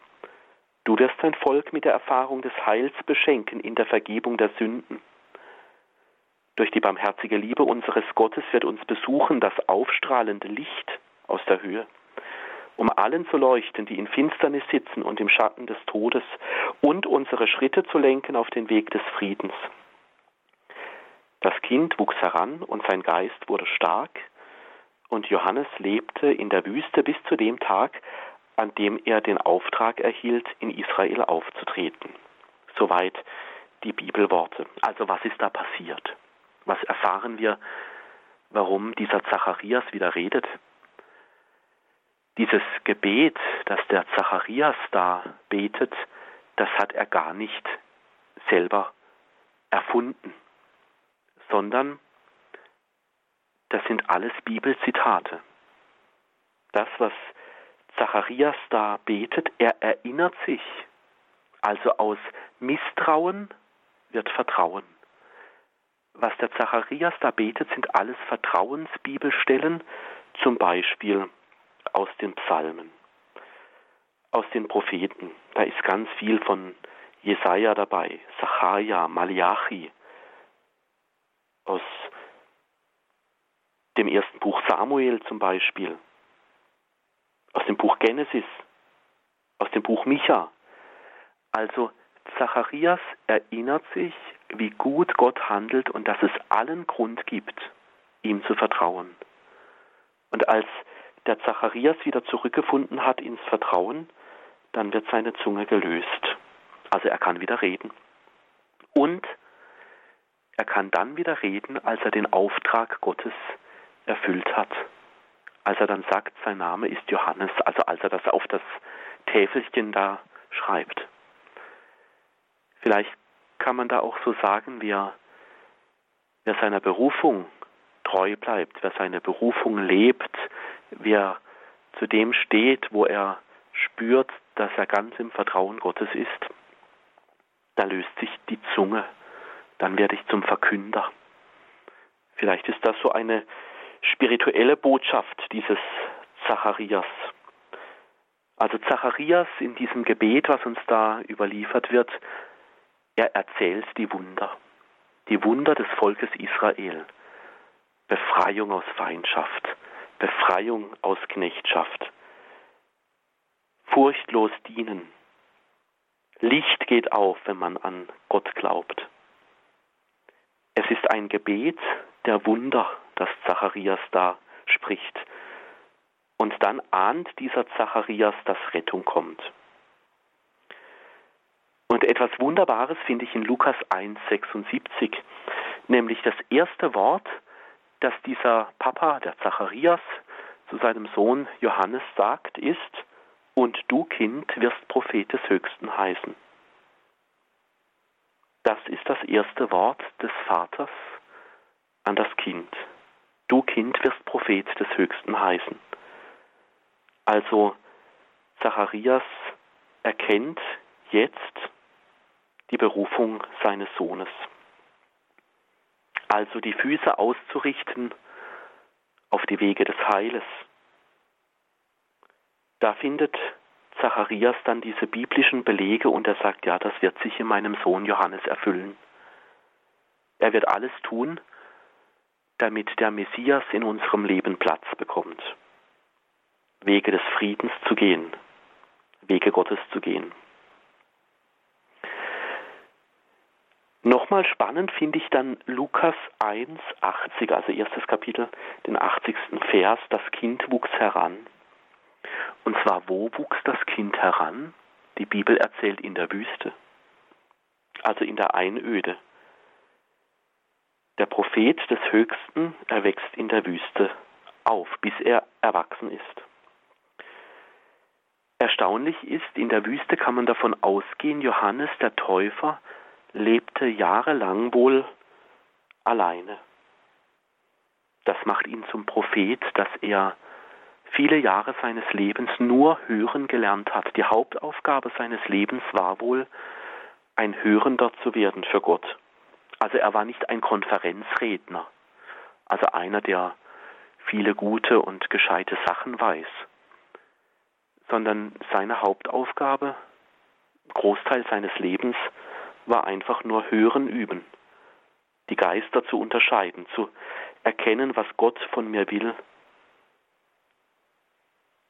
Du wirst sein Volk mit der Erfahrung des Heils beschenken in der Vergebung der Sünden. Durch die barmherzige Liebe unseres Gottes wird uns besuchen das aufstrahlende Licht aus der Höhe, um allen zu leuchten, die in Finsternis sitzen und im Schatten des Todes, und unsere Schritte zu lenken auf den Weg des Friedens. Das Kind wuchs heran und sein Geist wurde stark, und Johannes lebte in der Wüste bis zu dem Tag, an dem er den Auftrag erhielt, in Israel aufzutreten. Soweit die Bibelworte. Also was ist da passiert? Was erfahren wir, warum dieser Zacharias wieder redet? Dieses Gebet, das der Zacharias da betet, das hat er gar nicht selber erfunden sondern das sind alles Bibelzitate. Das, was Zacharias da betet, er erinnert sich. Also aus Misstrauen wird Vertrauen. Was der Zacharias da betet, sind alles Vertrauensbibelstellen, zum Beispiel aus den Psalmen, aus den Propheten. Da ist ganz viel von Jesaja dabei, Zacharia, Malachi, aus dem ersten Buch Samuel zum Beispiel, aus dem Buch Genesis, aus dem Buch Micha. Also Zacharias erinnert sich, wie gut Gott handelt und dass es allen Grund gibt, ihm zu vertrauen. Und als der Zacharias wieder zurückgefunden hat ins Vertrauen, dann wird seine Zunge gelöst. Also er kann wieder reden. Und Er kann dann wieder reden, als er den Auftrag Gottes erfüllt hat. Als er dann sagt, sein Name ist Johannes, also als er das auf das Täfelchen da schreibt. Vielleicht kann man da auch so sagen, wer, wer seiner Berufung treu bleibt, wer seine Berufung lebt, wer zu dem steht, wo er spürt, dass er ganz im Vertrauen Gottes ist, da löst sich die Zunge, dann werde ich zum Verkünder. Vielleicht ist das so eine spirituelle Botschaft dieses Zacharias. Also Zacharias in diesem Gebet, was uns da überliefert wird, er erzählt die Wunder, die Wunder des Volkes Israel. Befreiung aus Feindschaft, Befreiung aus Knechtschaft, furchtlos dienen. Licht geht auf, wenn man an Gott glaubt. Es ist ein Gebet der Wunder, das Zacharias da spricht. Und dann ahnt dieser Zacharias, dass Rettung kommt. Und etwas Wunderbares finde ich in Lukas 1,76, nämlich das erste Wort, das dieser Papa, der Zacharias, zu seinem Sohn Johannes sagt, ist, und du Kind wirst Prophet des Höchsten heißen. Das ist das erste Wort des Vaters an das Kind. Du Kind wirst Prophet des Höchsten heißen. Also Zacharias erkennt jetzt die Berufung seines Sohnes. Also die Füße auszurichten auf die Wege des Heiles. Da findet Zacharias dann diese biblischen Belege und er sagt, ja, das wird sich in meinem Sohn Johannes erfüllen. Er wird alles tun, damit der Messias in unserem Leben Platz bekommt. Wege des Friedens zu gehen, Wege Gottes zu gehen. Nochmal spannend finde ich dann Lukas 1, 80, also erstes Kapitel, den 80. Vers, das Kind wuchs heran. Und zwar, wo wuchs das Kind heran? Die Bibel erzählt in der Wüste, also in der Einöde. Der Prophet des Höchsten erwächst in der Wüste auf, bis er erwachsen ist. Erstaunlich ist, in der Wüste kann man davon ausgehen, Johannes der Täufer lebte jahrelang wohl alleine. Das macht ihn zum Prophet, dass er viele Jahre seines Lebens nur hören gelernt hat. Die Hauptaufgabe seines Lebens war wohl, ein Hörender zu werden für Gott. Also er war nicht ein Konferenzredner, also einer, der viele gute und gescheite Sachen weiß sondern seine Hauptaufgabe, Großteil seines Lebens, war einfach nur hören üben, die Geister zu unterscheiden, zu erkennen, was Gott von mir will.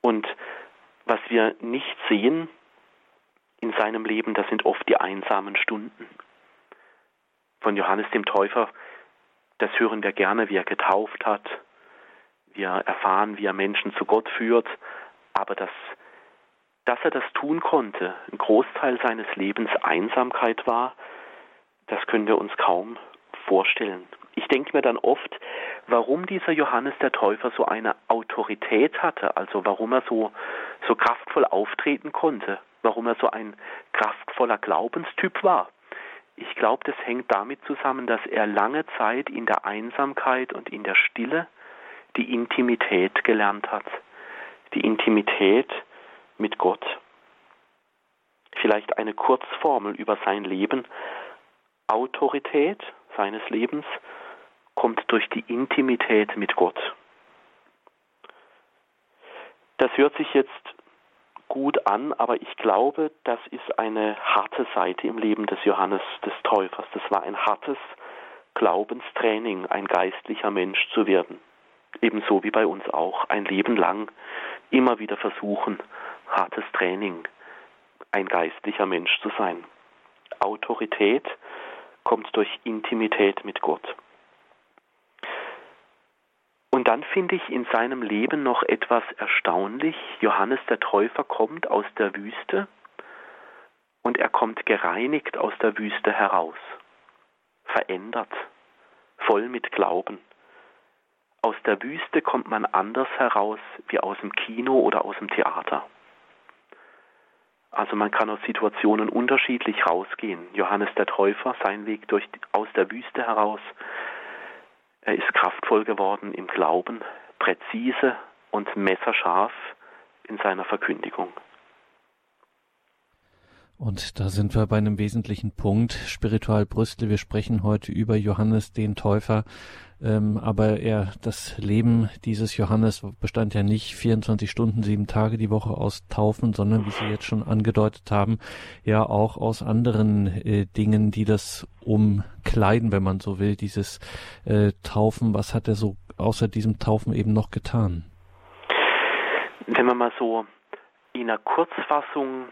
Und was wir nicht sehen in seinem Leben, das sind oft die einsamen Stunden. Von Johannes dem Täufer, das hören wir gerne, wie er getauft hat. Wir erfahren, wie er Menschen zu Gott führt, aber das dass er das tun konnte, ein Großteil seines Lebens Einsamkeit war, das können wir uns kaum vorstellen. Ich denke mir dann oft, warum dieser Johannes der Täufer so eine Autorität hatte, also warum er so, so kraftvoll auftreten konnte, warum er so ein kraftvoller Glaubenstyp war. Ich glaube, das hängt damit zusammen, dass er lange Zeit in der Einsamkeit und in der Stille die Intimität gelernt hat. Die Intimität, mit Gott. Vielleicht eine Kurzformel über sein Leben. Autorität seines Lebens kommt durch die Intimität mit Gott. Das hört sich jetzt gut an, aber ich glaube, das ist eine harte Seite im Leben des Johannes des Täufers. Das war ein hartes Glaubenstraining, ein geistlicher Mensch zu werden. Ebenso wie bei uns auch, ein Leben lang immer wieder versuchen, hartes Training, ein geistlicher Mensch zu sein. Autorität kommt durch Intimität mit Gott. Dann finde ich in seinem Leben noch etwas erstaunlich. Johannes der Täufer kommt aus der Wüste und er kommt gereinigt aus der Wüste heraus, verändert, voll mit Glauben. Aus der Wüste kommt man anders heraus wie aus dem Kino oder aus dem Theater. Also man kann aus Situationen unterschiedlich rausgehen. Johannes der Täufer, sein Weg durch, aus der Wüste heraus, er ist kraftvoll geworden im Glauben, präzise und messerscharf in seiner Verkündigung. Und da sind wir bei einem wesentlichen Punkt. Spiritual Brüstel, wir sprechen heute über Johannes den Täufer. Ähm, aber er, das Leben dieses Johannes bestand ja nicht 24 Stunden, sieben Tage die Woche aus Taufen, sondern wie Sie jetzt schon angedeutet haben, ja auch aus anderen äh, Dingen, die das umkleiden, wenn man so will, dieses äh, Taufen. Was hat er so außer diesem Taufen eben noch getan? Wenn man mal so in einer Kurzfassung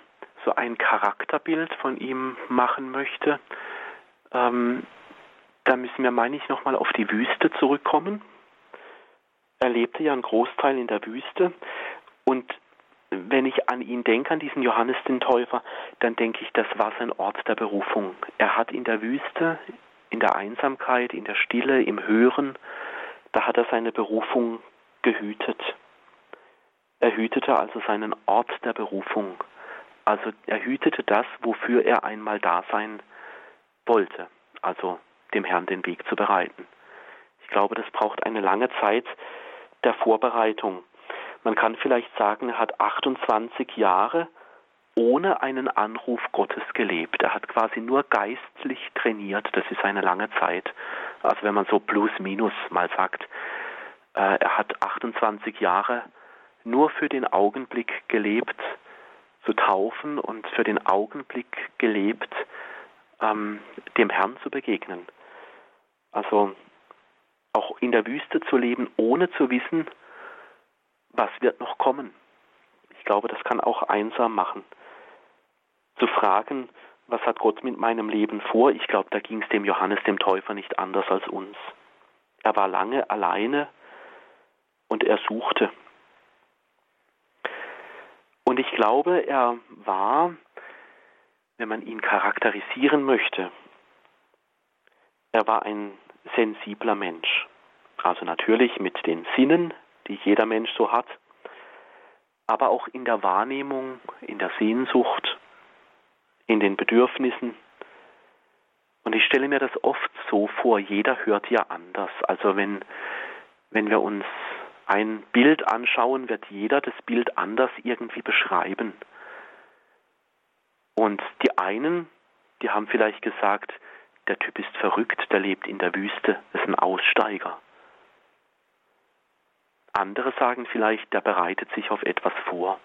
so ein Charakterbild von ihm machen möchte, ähm, da müssen wir, meine ich, nochmal auf die Wüste zurückkommen. Er lebte ja einen Großteil in der Wüste und wenn ich an ihn denke, an diesen Johannes den Täufer, dann denke ich, das war sein Ort der Berufung. Er hat in der Wüste, in der Einsamkeit, in der Stille, im Hören, da hat er seine Berufung gehütet. Er hütete also seinen Ort der Berufung. Also er hütete das, wofür er einmal da sein wollte, also dem Herrn den Weg zu bereiten. Ich glaube, das braucht eine lange Zeit der Vorbereitung. Man kann vielleicht sagen, er hat 28 Jahre ohne einen Anruf Gottes gelebt. Er hat quasi nur geistlich trainiert. Das ist eine lange Zeit. Also wenn man so plus minus mal sagt, äh, er hat 28 Jahre nur für den Augenblick gelebt, zu taufen und für den Augenblick gelebt, ähm, dem Herrn zu begegnen. Also auch in der Wüste zu leben, ohne zu wissen, was wird noch kommen. Ich glaube, das kann auch einsam machen. Zu fragen, was hat Gott mit meinem Leben vor? Ich glaube, da ging es dem Johannes dem Täufer nicht anders als uns. Er war lange alleine und er suchte. Und ich glaube, er war, wenn man ihn charakterisieren möchte, er war ein sensibler Mensch. Also natürlich mit den Sinnen, die jeder Mensch so hat, aber auch in der Wahrnehmung, in der Sehnsucht, in den Bedürfnissen. Und ich stelle mir das oft so vor, jeder hört ja anders. Also wenn, wenn wir uns ein Bild anschauen, wird jeder das Bild anders irgendwie beschreiben. Und die einen, die haben vielleicht gesagt, der Typ ist verrückt, der lebt in der Wüste, ist ein Aussteiger. Andere sagen vielleicht, der bereitet sich auf etwas vor.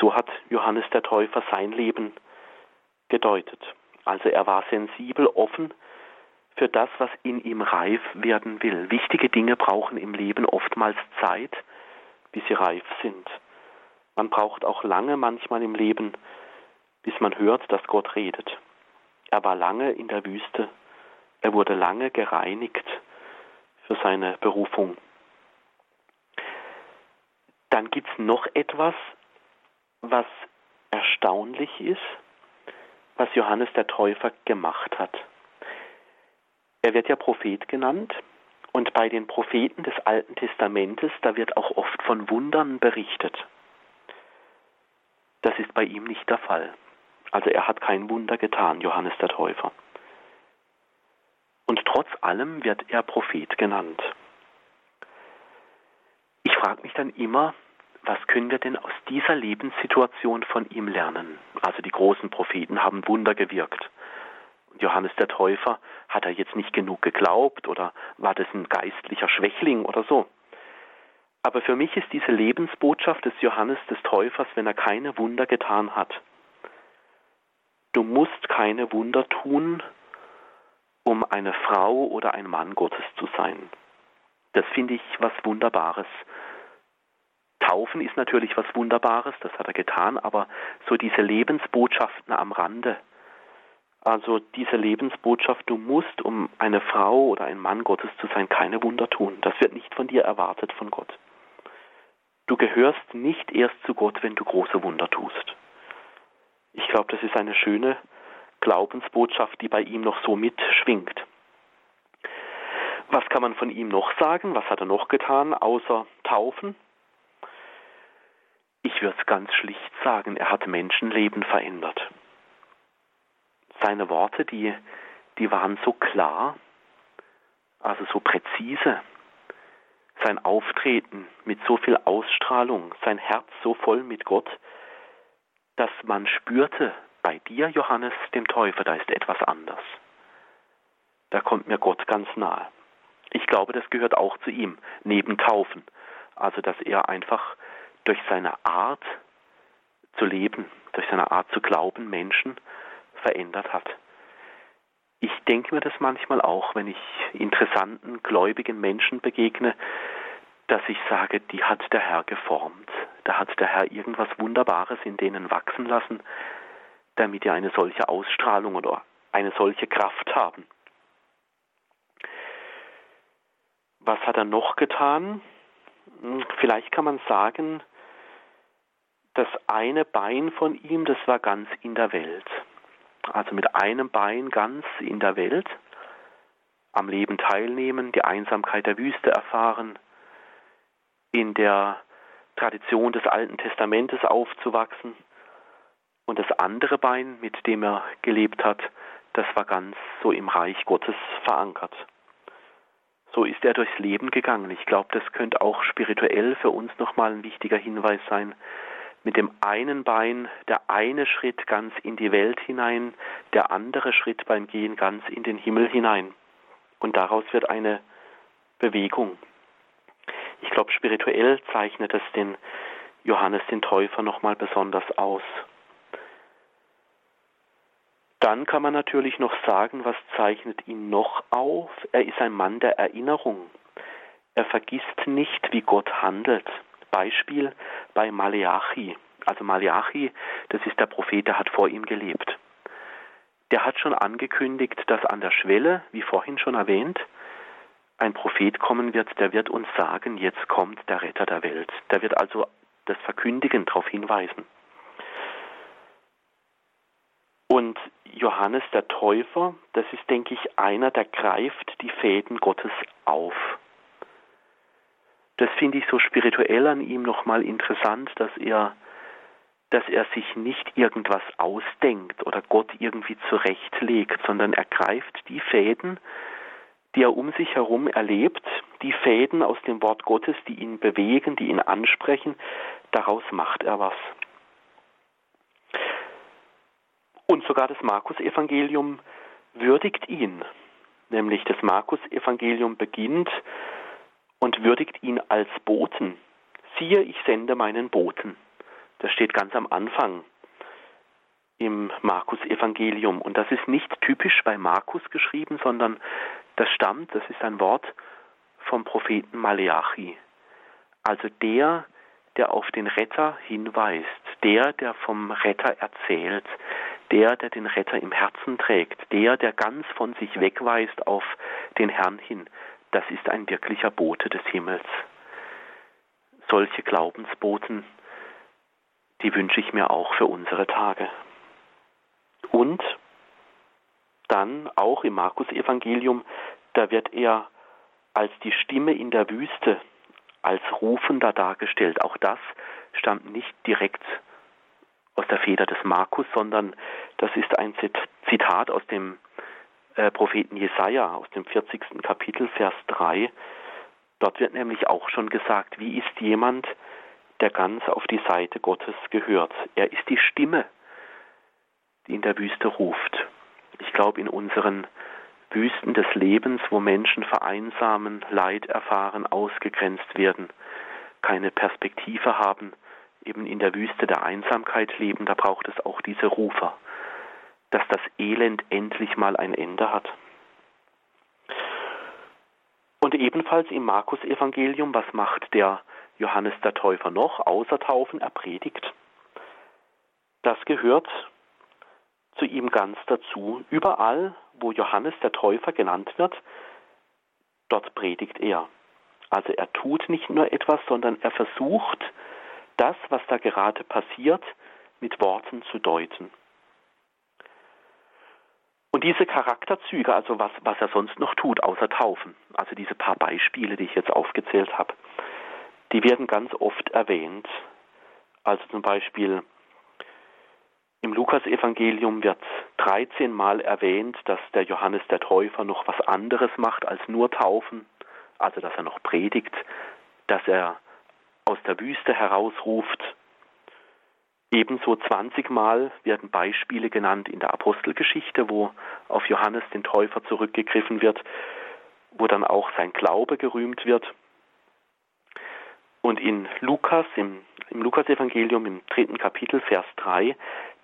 So hat Johannes der Täufer sein Leben gedeutet. Also er war sensibel, offen für das, was in ihm reif werden will. Wichtige Dinge brauchen im Leben oftmals Zeit, bis sie reif sind. Man braucht auch lange manchmal im Leben, bis man hört, dass Gott redet. Er war lange in der Wüste, er wurde lange gereinigt für seine Berufung. Dann gibt es noch etwas, was erstaunlich ist, was Johannes der Täufer gemacht hat. Er wird ja Prophet genannt und bei den Propheten des Alten Testamentes, da wird auch oft von Wundern berichtet. Das ist bei ihm nicht der Fall. Also er hat kein Wunder getan, Johannes der Täufer. Und trotz allem wird er Prophet genannt. Ich frage mich dann immer, was können wir denn aus dieser Lebenssituation von ihm lernen? Also die großen Propheten haben Wunder gewirkt. Johannes der Täufer, hat er jetzt nicht genug geglaubt oder war das ein geistlicher Schwächling oder so? Aber für mich ist diese Lebensbotschaft des Johannes des Täufers, wenn er keine Wunder getan hat. Du musst keine Wunder tun, um eine Frau oder ein Mann Gottes zu sein. Das finde ich was Wunderbares. Taufen ist natürlich was Wunderbares, das hat er getan, aber so diese Lebensbotschaften am Rande, also diese Lebensbotschaft, du musst, um eine Frau oder ein Mann Gottes zu sein, keine Wunder tun. Das wird nicht von dir erwartet von Gott. Du gehörst nicht erst zu Gott, wenn du große Wunder tust. Ich glaube, das ist eine schöne Glaubensbotschaft, die bei ihm noch so mitschwingt. Was kann man von ihm noch sagen? Was hat er noch getan, außer taufen? Ich würde es ganz schlicht sagen, er hat Menschenleben verändert. Seine Worte, die, die waren so klar, also so präzise. Sein Auftreten mit so viel Ausstrahlung, sein Herz so voll mit Gott, dass man spürte, bei dir, Johannes, dem Täufer, da ist etwas anders. Da kommt mir Gott ganz nahe. Ich glaube, das gehört auch zu ihm, neben Taufen. Also, dass er einfach durch seine Art zu leben, durch seine Art zu glauben, Menschen verändert hat. Ich denke mir das manchmal auch, wenn ich interessanten, gläubigen Menschen begegne, dass ich sage, die hat der Herr geformt. Da hat der Herr irgendwas Wunderbares in denen wachsen lassen, damit die eine solche Ausstrahlung oder eine solche Kraft haben. Was hat er noch getan? Hm, vielleicht kann man sagen, das eine Bein von ihm, das war ganz in der Welt. Also mit einem Bein ganz in der Welt, am Leben teilnehmen, die Einsamkeit der Wüste erfahren, in der Tradition des Alten Testamentes aufzuwachsen. Und das andere Bein, mit dem er gelebt hat, das war ganz so im Reich Gottes verankert. So ist er durchs Leben gegangen. Ich glaube, das könnte auch spirituell für uns nochmal ein wichtiger Hinweis sein. Mit dem einen Bein der eine Schritt ganz in die Welt hinein, der andere Schritt beim Gehen ganz in den Himmel hinein. Und daraus wird eine Bewegung. Ich glaube, spirituell zeichnet es den Johannes den Täufer nochmal besonders aus. Dann kann man natürlich noch sagen, was zeichnet ihn noch auf? Er ist ein Mann der Erinnerung. Er vergisst nicht, wie Gott handelt. Beispiel bei Maleachi. Also Maleachi, das ist der Prophet, der hat vor ihm gelebt. Der hat schon angekündigt, dass an der Schwelle, wie vorhin schon erwähnt, ein Prophet kommen wird, der wird uns sagen, jetzt kommt der Retter der Welt. Der wird also das Verkündigen darauf hinweisen. Und Johannes der Täufer, das ist, denke ich, einer, der greift die Fäden Gottes auf. Das finde ich so spirituell an ihm nochmal interessant, dass er, dass er sich nicht irgendwas ausdenkt oder Gott irgendwie zurechtlegt, sondern er greift die Fäden, die er um sich herum erlebt, die Fäden aus dem Wort Gottes, die ihn bewegen, die ihn ansprechen, daraus macht er was. Und sogar das Markus-Evangelium würdigt ihn. Nämlich das Markus-Evangelium beginnt und würdigt ihn als Boten. Siehe, ich sende meinen Boten. Das steht ganz am Anfang im Markus-Evangelium. Und das ist nicht typisch bei Markus geschrieben, sondern das stammt, das ist ein Wort vom Propheten Maleachi. Also der, der auf den Retter hinweist, der, der vom Retter erzählt, der, der den Retter im Herzen trägt, der, der ganz von sich wegweist auf den Herrn hin, das ist ein wirklicher Bote des Himmels. Solche Glaubensboten, die wünsche ich mir auch für unsere Tage. Und dann auch im Markus-Evangelium, da wird er als die Stimme in der Wüste, als Rufender dargestellt. Auch das stammt nicht direkt aus der Feder des Markus, sondern das ist ein Zitat aus dem äh, Propheten Jesaja, aus dem 40. Kapitel, Vers 3. Dort wird nämlich auch schon gesagt, wie ist jemand, der ganz auf die Seite Gottes gehört. Er ist die Stimme, die in der Wüste ruft. Ich glaube, in unseren Wüsten des Lebens, wo Menschen vereinsamen, Leid erfahren, ausgegrenzt werden, keine Perspektive haben, eben in der Wüste der Einsamkeit leben, da braucht es auch diese Rufer, dass das Elend endlich mal ein Ende hat. Und ebenfalls im Markus-Evangelium, was macht der Johannes der Täufer noch, außer Taufen, er predigt. Das gehört zu ihm ganz dazu. Überall, wo Johannes der Täufer genannt wird, dort predigt er. Also er tut nicht nur etwas, sondern er versucht, das, was da gerade passiert, mit Worten zu deuten. Und diese Charakterzüge, also was, was er sonst noch tut, außer Taufen, also diese paar Beispiele, die ich jetzt aufgezählt habe, die werden ganz oft erwähnt. Also zum Beispiel im Lukasevangelium wird 13 Mal erwähnt, dass der Johannes der Täufer noch was anderes macht als nur Taufen, also dass er noch predigt, dass er aus der Wüste herausruft. Ebenso 20 Mal werden Beispiele genannt in der Apostelgeschichte, wo auf Johannes den Täufer zurückgegriffen wird, wo dann auch sein Glaube gerühmt wird. Und in Lukas, im, im Lukasevangelium im dritten Kapitel, Vers 3,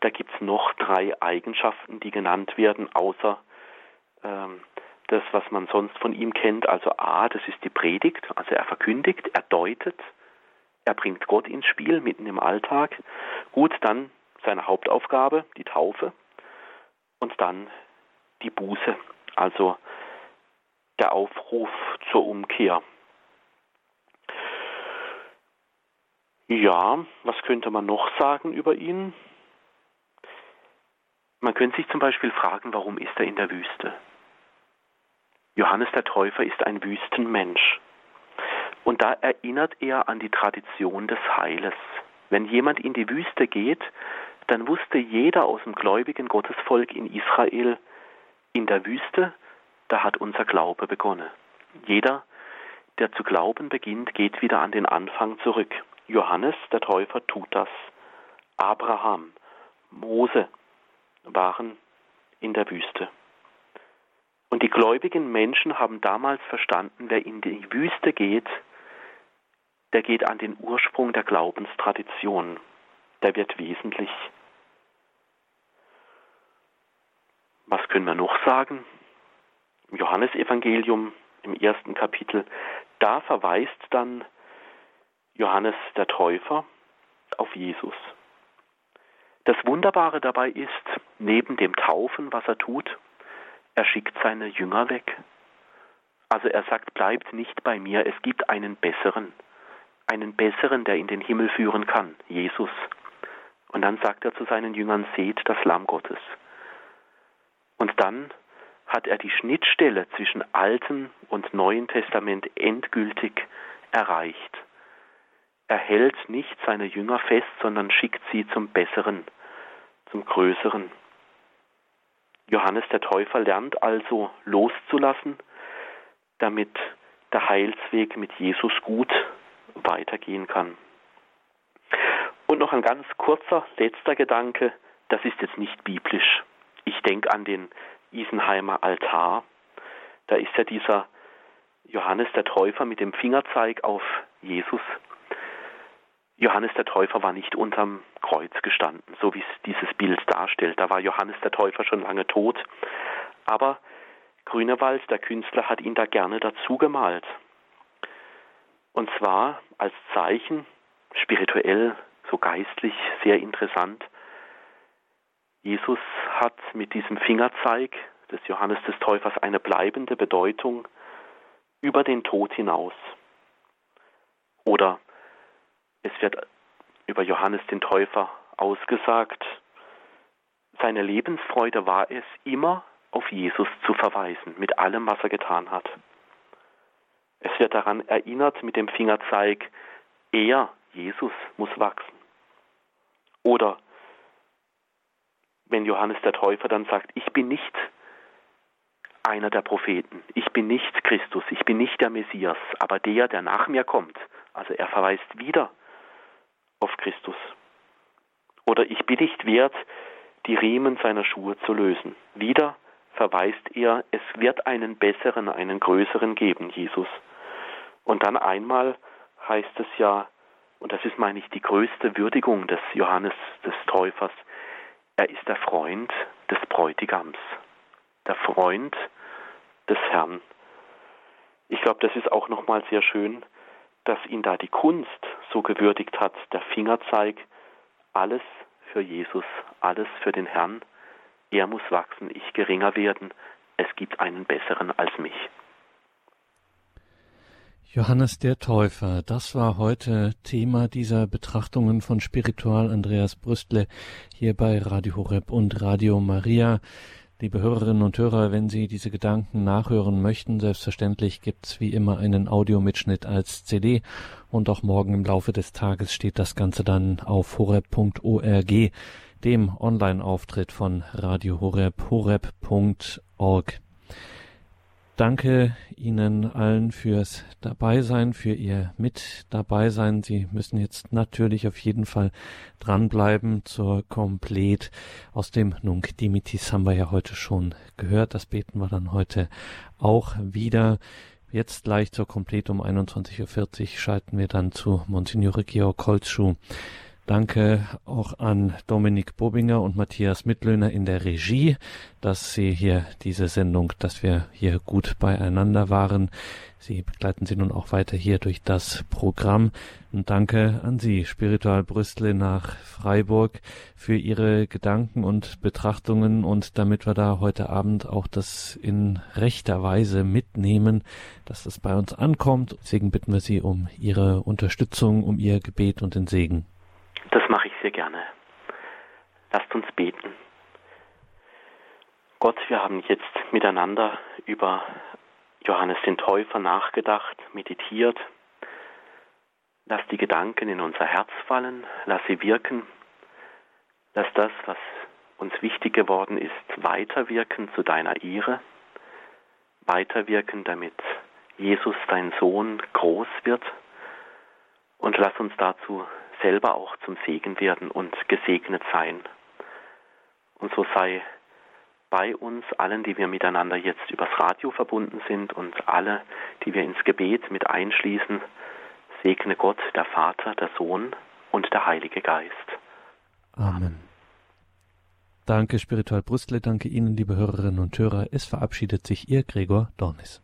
da gibt es noch drei Eigenschaften, die genannt werden, außer ähm, das, was man sonst von ihm kennt. Also A, das ist die Predigt, also er verkündigt, er deutet, er bringt Gott ins Spiel mitten im Alltag. Gut, dann seine Hauptaufgabe, die Taufe. Und dann die Buße, also der Aufruf zur Umkehr. Ja, was könnte man noch sagen über ihn? Man könnte sich zum Beispiel fragen, warum ist er in der Wüste? Johannes der Täufer ist ein Wüstenmensch. Und da erinnert er an die Tradition des Heiles. Wenn jemand in die Wüste geht, dann wusste jeder aus dem gläubigen Gottesvolk in Israel, in der Wüste, da hat unser Glaube begonnen. Jeder, der zu glauben beginnt, geht wieder an den Anfang zurück. Johannes der Täufer tut das. Abraham, Mose waren in der Wüste. Und die gläubigen Menschen haben damals verstanden, wer in die Wüste geht, der geht an den Ursprung der Glaubenstradition. Der wird wesentlich. Was können wir noch sagen? Im Johannesevangelium im ersten Kapitel, da verweist dann Johannes der Täufer auf Jesus. Das Wunderbare dabei ist, neben dem Taufen, was er tut, er schickt seine Jünger weg. Also er sagt, bleibt nicht bei mir, es gibt einen besseren, einen besseren, der in den Himmel führen kann, Jesus. Und dann sagt er zu seinen Jüngern, seht das Lamm Gottes. Und dann hat er die Schnittstelle zwischen Altem und Neuen Testament endgültig erreicht. Er hält nicht seine Jünger fest, sondern schickt sie zum Besseren, zum Größeren. Johannes der Täufer lernt also loszulassen, damit der Heilsweg mit Jesus gut weitergehen kann. Und noch ein ganz kurzer letzter Gedanke, das ist jetzt nicht biblisch. Ich denke an den Isenheimer Altar. Da ist ja dieser Johannes der Täufer mit dem Fingerzeig auf Jesus. Johannes der Täufer war nicht unterm Kreuz gestanden, so wie es dieses Bild darstellt. Da war Johannes der Täufer schon lange tot. Aber Grünewald, der Künstler, hat ihn da gerne dazu gemalt. Und zwar als Zeichen, spirituell, so geistlich, sehr interessant. Jesus hat mit diesem Fingerzeig des Johannes des Täufers eine bleibende Bedeutung über den Tod hinaus. Oder es wird über Johannes den Täufer ausgesagt, seine Lebensfreude war es, immer auf Jesus zu verweisen, mit allem, was er getan hat. Es wird daran erinnert mit dem Fingerzeig, er, Jesus, muss wachsen. Oder wenn Johannes der Täufer dann sagt, ich bin nicht einer der Propheten, ich bin nicht Christus, ich bin nicht der Messias, aber der, der nach mir kommt, also er verweist wieder auf Christus. Oder ich bin nicht wert, die Riemen seiner Schuhe zu lösen. Wieder verweist er, es wird einen besseren, einen größeren geben, Jesus. Und dann einmal heißt es ja, und das ist, meine ich, die größte Würdigung des Johannes des Täufers, er ist der Freund des Bräutigams, der Freund des Herrn. Ich glaube, das ist auch nochmal sehr schön, dass ihn da die Kunst so gewürdigt hat, der Fingerzeig, alles für Jesus, alles für den Herrn. Er muss wachsen, ich geringer werden. Es gibt einen besseren als mich. Johannes der Täufer, das war heute Thema dieser Betrachtungen von Spiritual Andreas Brüstle hier bei Radio Horeb und Radio Maria Liebe Hörerinnen und Hörer, wenn Sie diese Gedanken nachhören möchten, selbstverständlich gibt's wie immer einen Audiomitschnitt als CD und auch morgen im Laufe des Tages steht das Ganze dann auf horeb.org, dem Online-Auftritt von Radio Horeb, horeb.org. Danke Ihnen allen fürs Dabeisein, für Ihr Mit Dabeisein. Sie müssen jetzt natürlich auf jeden Fall dranbleiben zur Komplett. Aus dem Nunc Dimitis haben wir ja heute schon gehört. Das beten wir dann heute auch wieder. Jetzt gleich zur Komplett um 21.40 Uhr schalten wir dann zu Monsignore Georg Holzschuh. Danke auch an Dominik Bobinger und Matthias Mittlöhner in der Regie, dass Sie hier diese Sendung, dass wir hier gut beieinander waren. Sie begleiten Sie nun auch weiter hier durch das Programm. Und danke an Sie, Spiritual Brüstle nach Freiburg, für Ihre Gedanken und Betrachtungen und damit wir da heute Abend auch das in rechter Weise mitnehmen, dass das bei uns ankommt. Deswegen bitten wir Sie um Ihre Unterstützung, um Ihr Gebet und den Segen. Das mache ich sehr gerne. Lasst uns beten. Gott, wir haben jetzt miteinander über Johannes den Täufer nachgedacht, meditiert. Lass die Gedanken in unser Herz fallen, lass sie wirken. Lass das, was uns wichtig geworden ist, weiterwirken zu deiner Ehre. Weiterwirken, damit Jesus, dein Sohn, groß wird. Und lass uns dazu selber auch zum Segen werden und gesegnet sein. Und so sei bei uns allen, die wir miteinander jetzt übers Radio verbunden sind und alle, die wir ins Gebet mit einschließen, segne Gott, der Vater, der Sohn und der Heilige Geist. Amen. Danke, Spiritual Brüstle, danke Ihnen, liebe Hörerinnen und Hörer. Es verabschiedet sich Ihr Gregor Dornis.